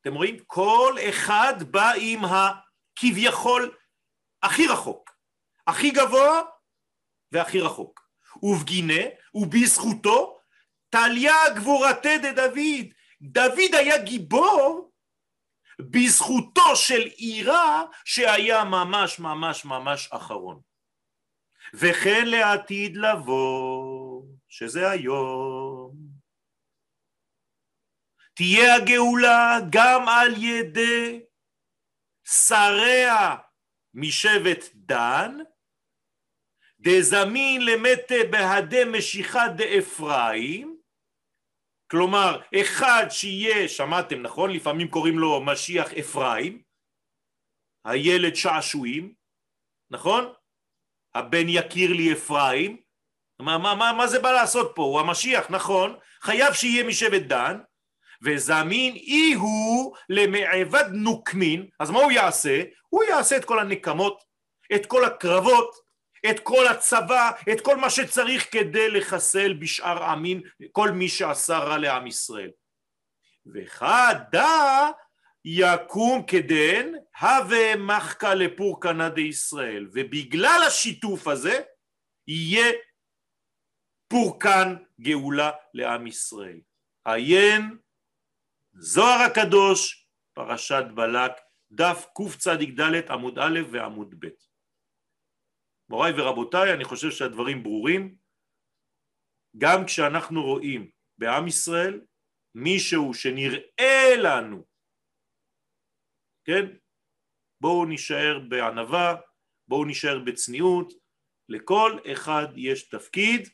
אתם רואים? כל אחד בא עם הכביכול הכי רחוק, הכי גבוה והכי רחוק. ובגינה ובזכותו תליה גבורתי דדוד. דוד היה גיבור בזכותו של עירה שהיה ממש ממש ממש אחרון. וכן לעתיד לבוא, שזה היום, תהיה הגאולה גם על ידי שריה משבט דן, דזמין למתה בהדה משיחה דאפרים, כלומר אחד שיהיה, שמעתם נכון? לפעמים קוראים לו משיח אפרים, הילד שעשועים, נכון? הבן יכיר לי אפרים, מה, מה, מה, מה זה בא לעשות פה? הוא המשיח, נכון? חייב שיהיה משבט דן, וזמין אי הוא למעבד נוקמין, אז מה הוא יעשה? הוא יעשה את כל הנקמות, את כל הקרבות, את כל הצבא, את כל מה שצריך כדי לחסל בשאר עמים כל מי שעשה רע לעם ישראל. וחדה יקום כדן הווה מחכה לפורקנא דישראל ובגלל השיתוף הזה יהיה פורקן גאולה לעם ישראל. עיין זוהר הקדוש פרשת בלק דף קצ"ד עמוד א' ועמוד ב' מוריי ורבותיי, אני חושב שהדברים ברורים. גם כשאנחנו רואים בעם ישראל מישהו שנראה לנו, כן? בואו נישאר בענווה, בואו נישאר בצניעות, לכל אחד יש תפקיד,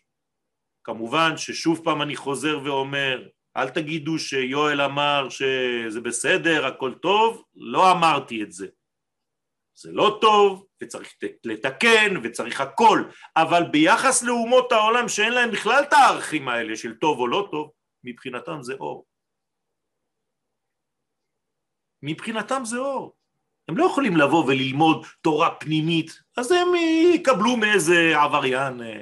כמובן ששוב פעם אני חוזר ואומר, אל תגידו שיואל אמר שזה בסדר, הכל טוב, לא אמרתי את זה. זה לא טוב, וצריך לתקן, וצריך הכל, אבל ביחס לאומות העולם שאין להם בכלל את הערכים האלה של טוב או לא טוב, מבחינתם זה אור. מבחינתם זה אור. הם לא יכולים לבוא וללמוד תורה פנימית, אז הם יקבלו מאיזה עבריין אה,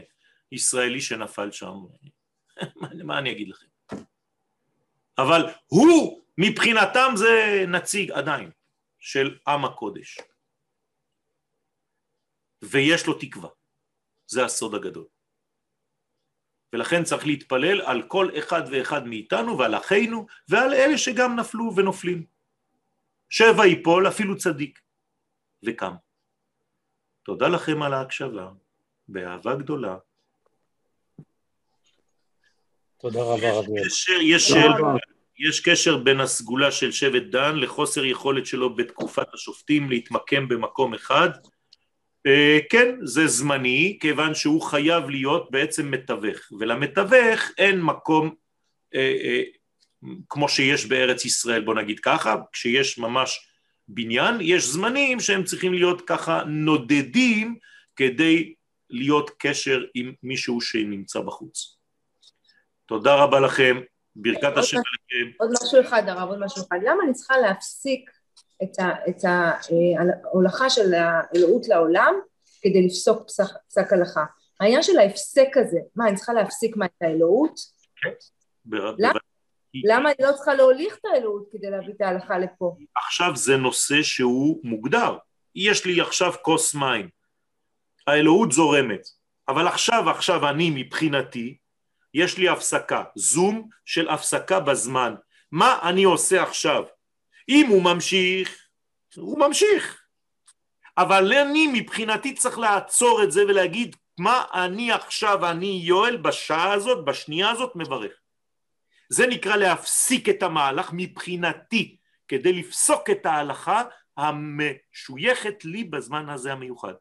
ישראלי שנפל שם. מה אני אגיד לכם? אבל הוא, מבחינתם זה נציג עדיין של עם הקודש. ויש לו תקווה. זה הסוד הגדול. ולכן צריך להתפלל על כל אחד ואחד מאיתנו ועל אחינו ועל אלה שגם נפלו ונופלים. שבע ייפול אפילו צדיק, וקם. תודה לכם על ההקשבה, באהבה גדולה. תודה רבה רבי. יש, שאלה-. יש קשר בין הסגולה של שבט דן לחוסר יכולת שלו בתקופת השופטים להתמקם במקום אחד. אה, כן, זה זמני, כיוון שהוא חייב להיות בעצם מתווך, ולמתווך אין מקום אה, אה, כמו שיש בארץ ישראל, בוא נגיד ככה, כשיש ממש בניין, יש זמנים שהם צריכים להיות ככה נודדים כדי להיות קשר עם מישהו שנמצא בחוץ. תודה רבה לכם, ברכת השם. עליכם. עוד משהו אחד, הרב, עוד משהו אחד. למה אני צריכה להפסיק את אה, ההולכה של האלוהות לעולם כדי לפסוק פסק- פסק הלכה? העניין של ההפסק הזה, מה, אני צריכה להפסיק מה, את האלוהות? למה אני לא צריכה להוליך את האלוהות כדי להביא את ההלכה לפה? עכשיו זה נושא שהוא מוגדר. יש לי עכשיו כוס מים, האלוהות זורמת, אבל עכשיו, עכשיו אני מבחינתי, יש לי הפסקה, זום של הפסקה בזמן. מה אני עושה עכשיו? אם הוא ממשיך, הוא ממשיך. אבל אני מבחינתי צריך לעצור את זה ולהגיד מה אני עכשיו, אני יואל, בשעה הזאת, בשנייה הזאת, מברך. זה נקרא להפסיק את המהלך מבחינתי, כדי לפסוק את ההלכה המשויכת לי בזמן הזה המיוחד.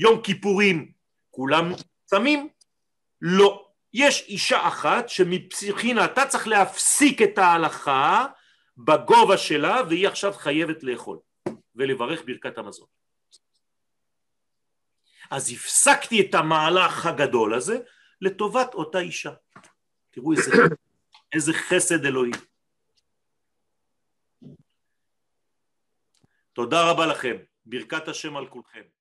יום כיפורים, כולם צמים? לא. יש אישה אחת שמבחינתה צריך להפסיק את ההלכה בגובה שלה, והיא עכשיו חייבת לאכול ולברך ברכת המזון. אז הפסקתי את המהלך הגדול הזה לטובת אותה אישה. תראו איזה, איזה חסד אלוהי. תודה רבה לכם, ברכת השם על כולכם.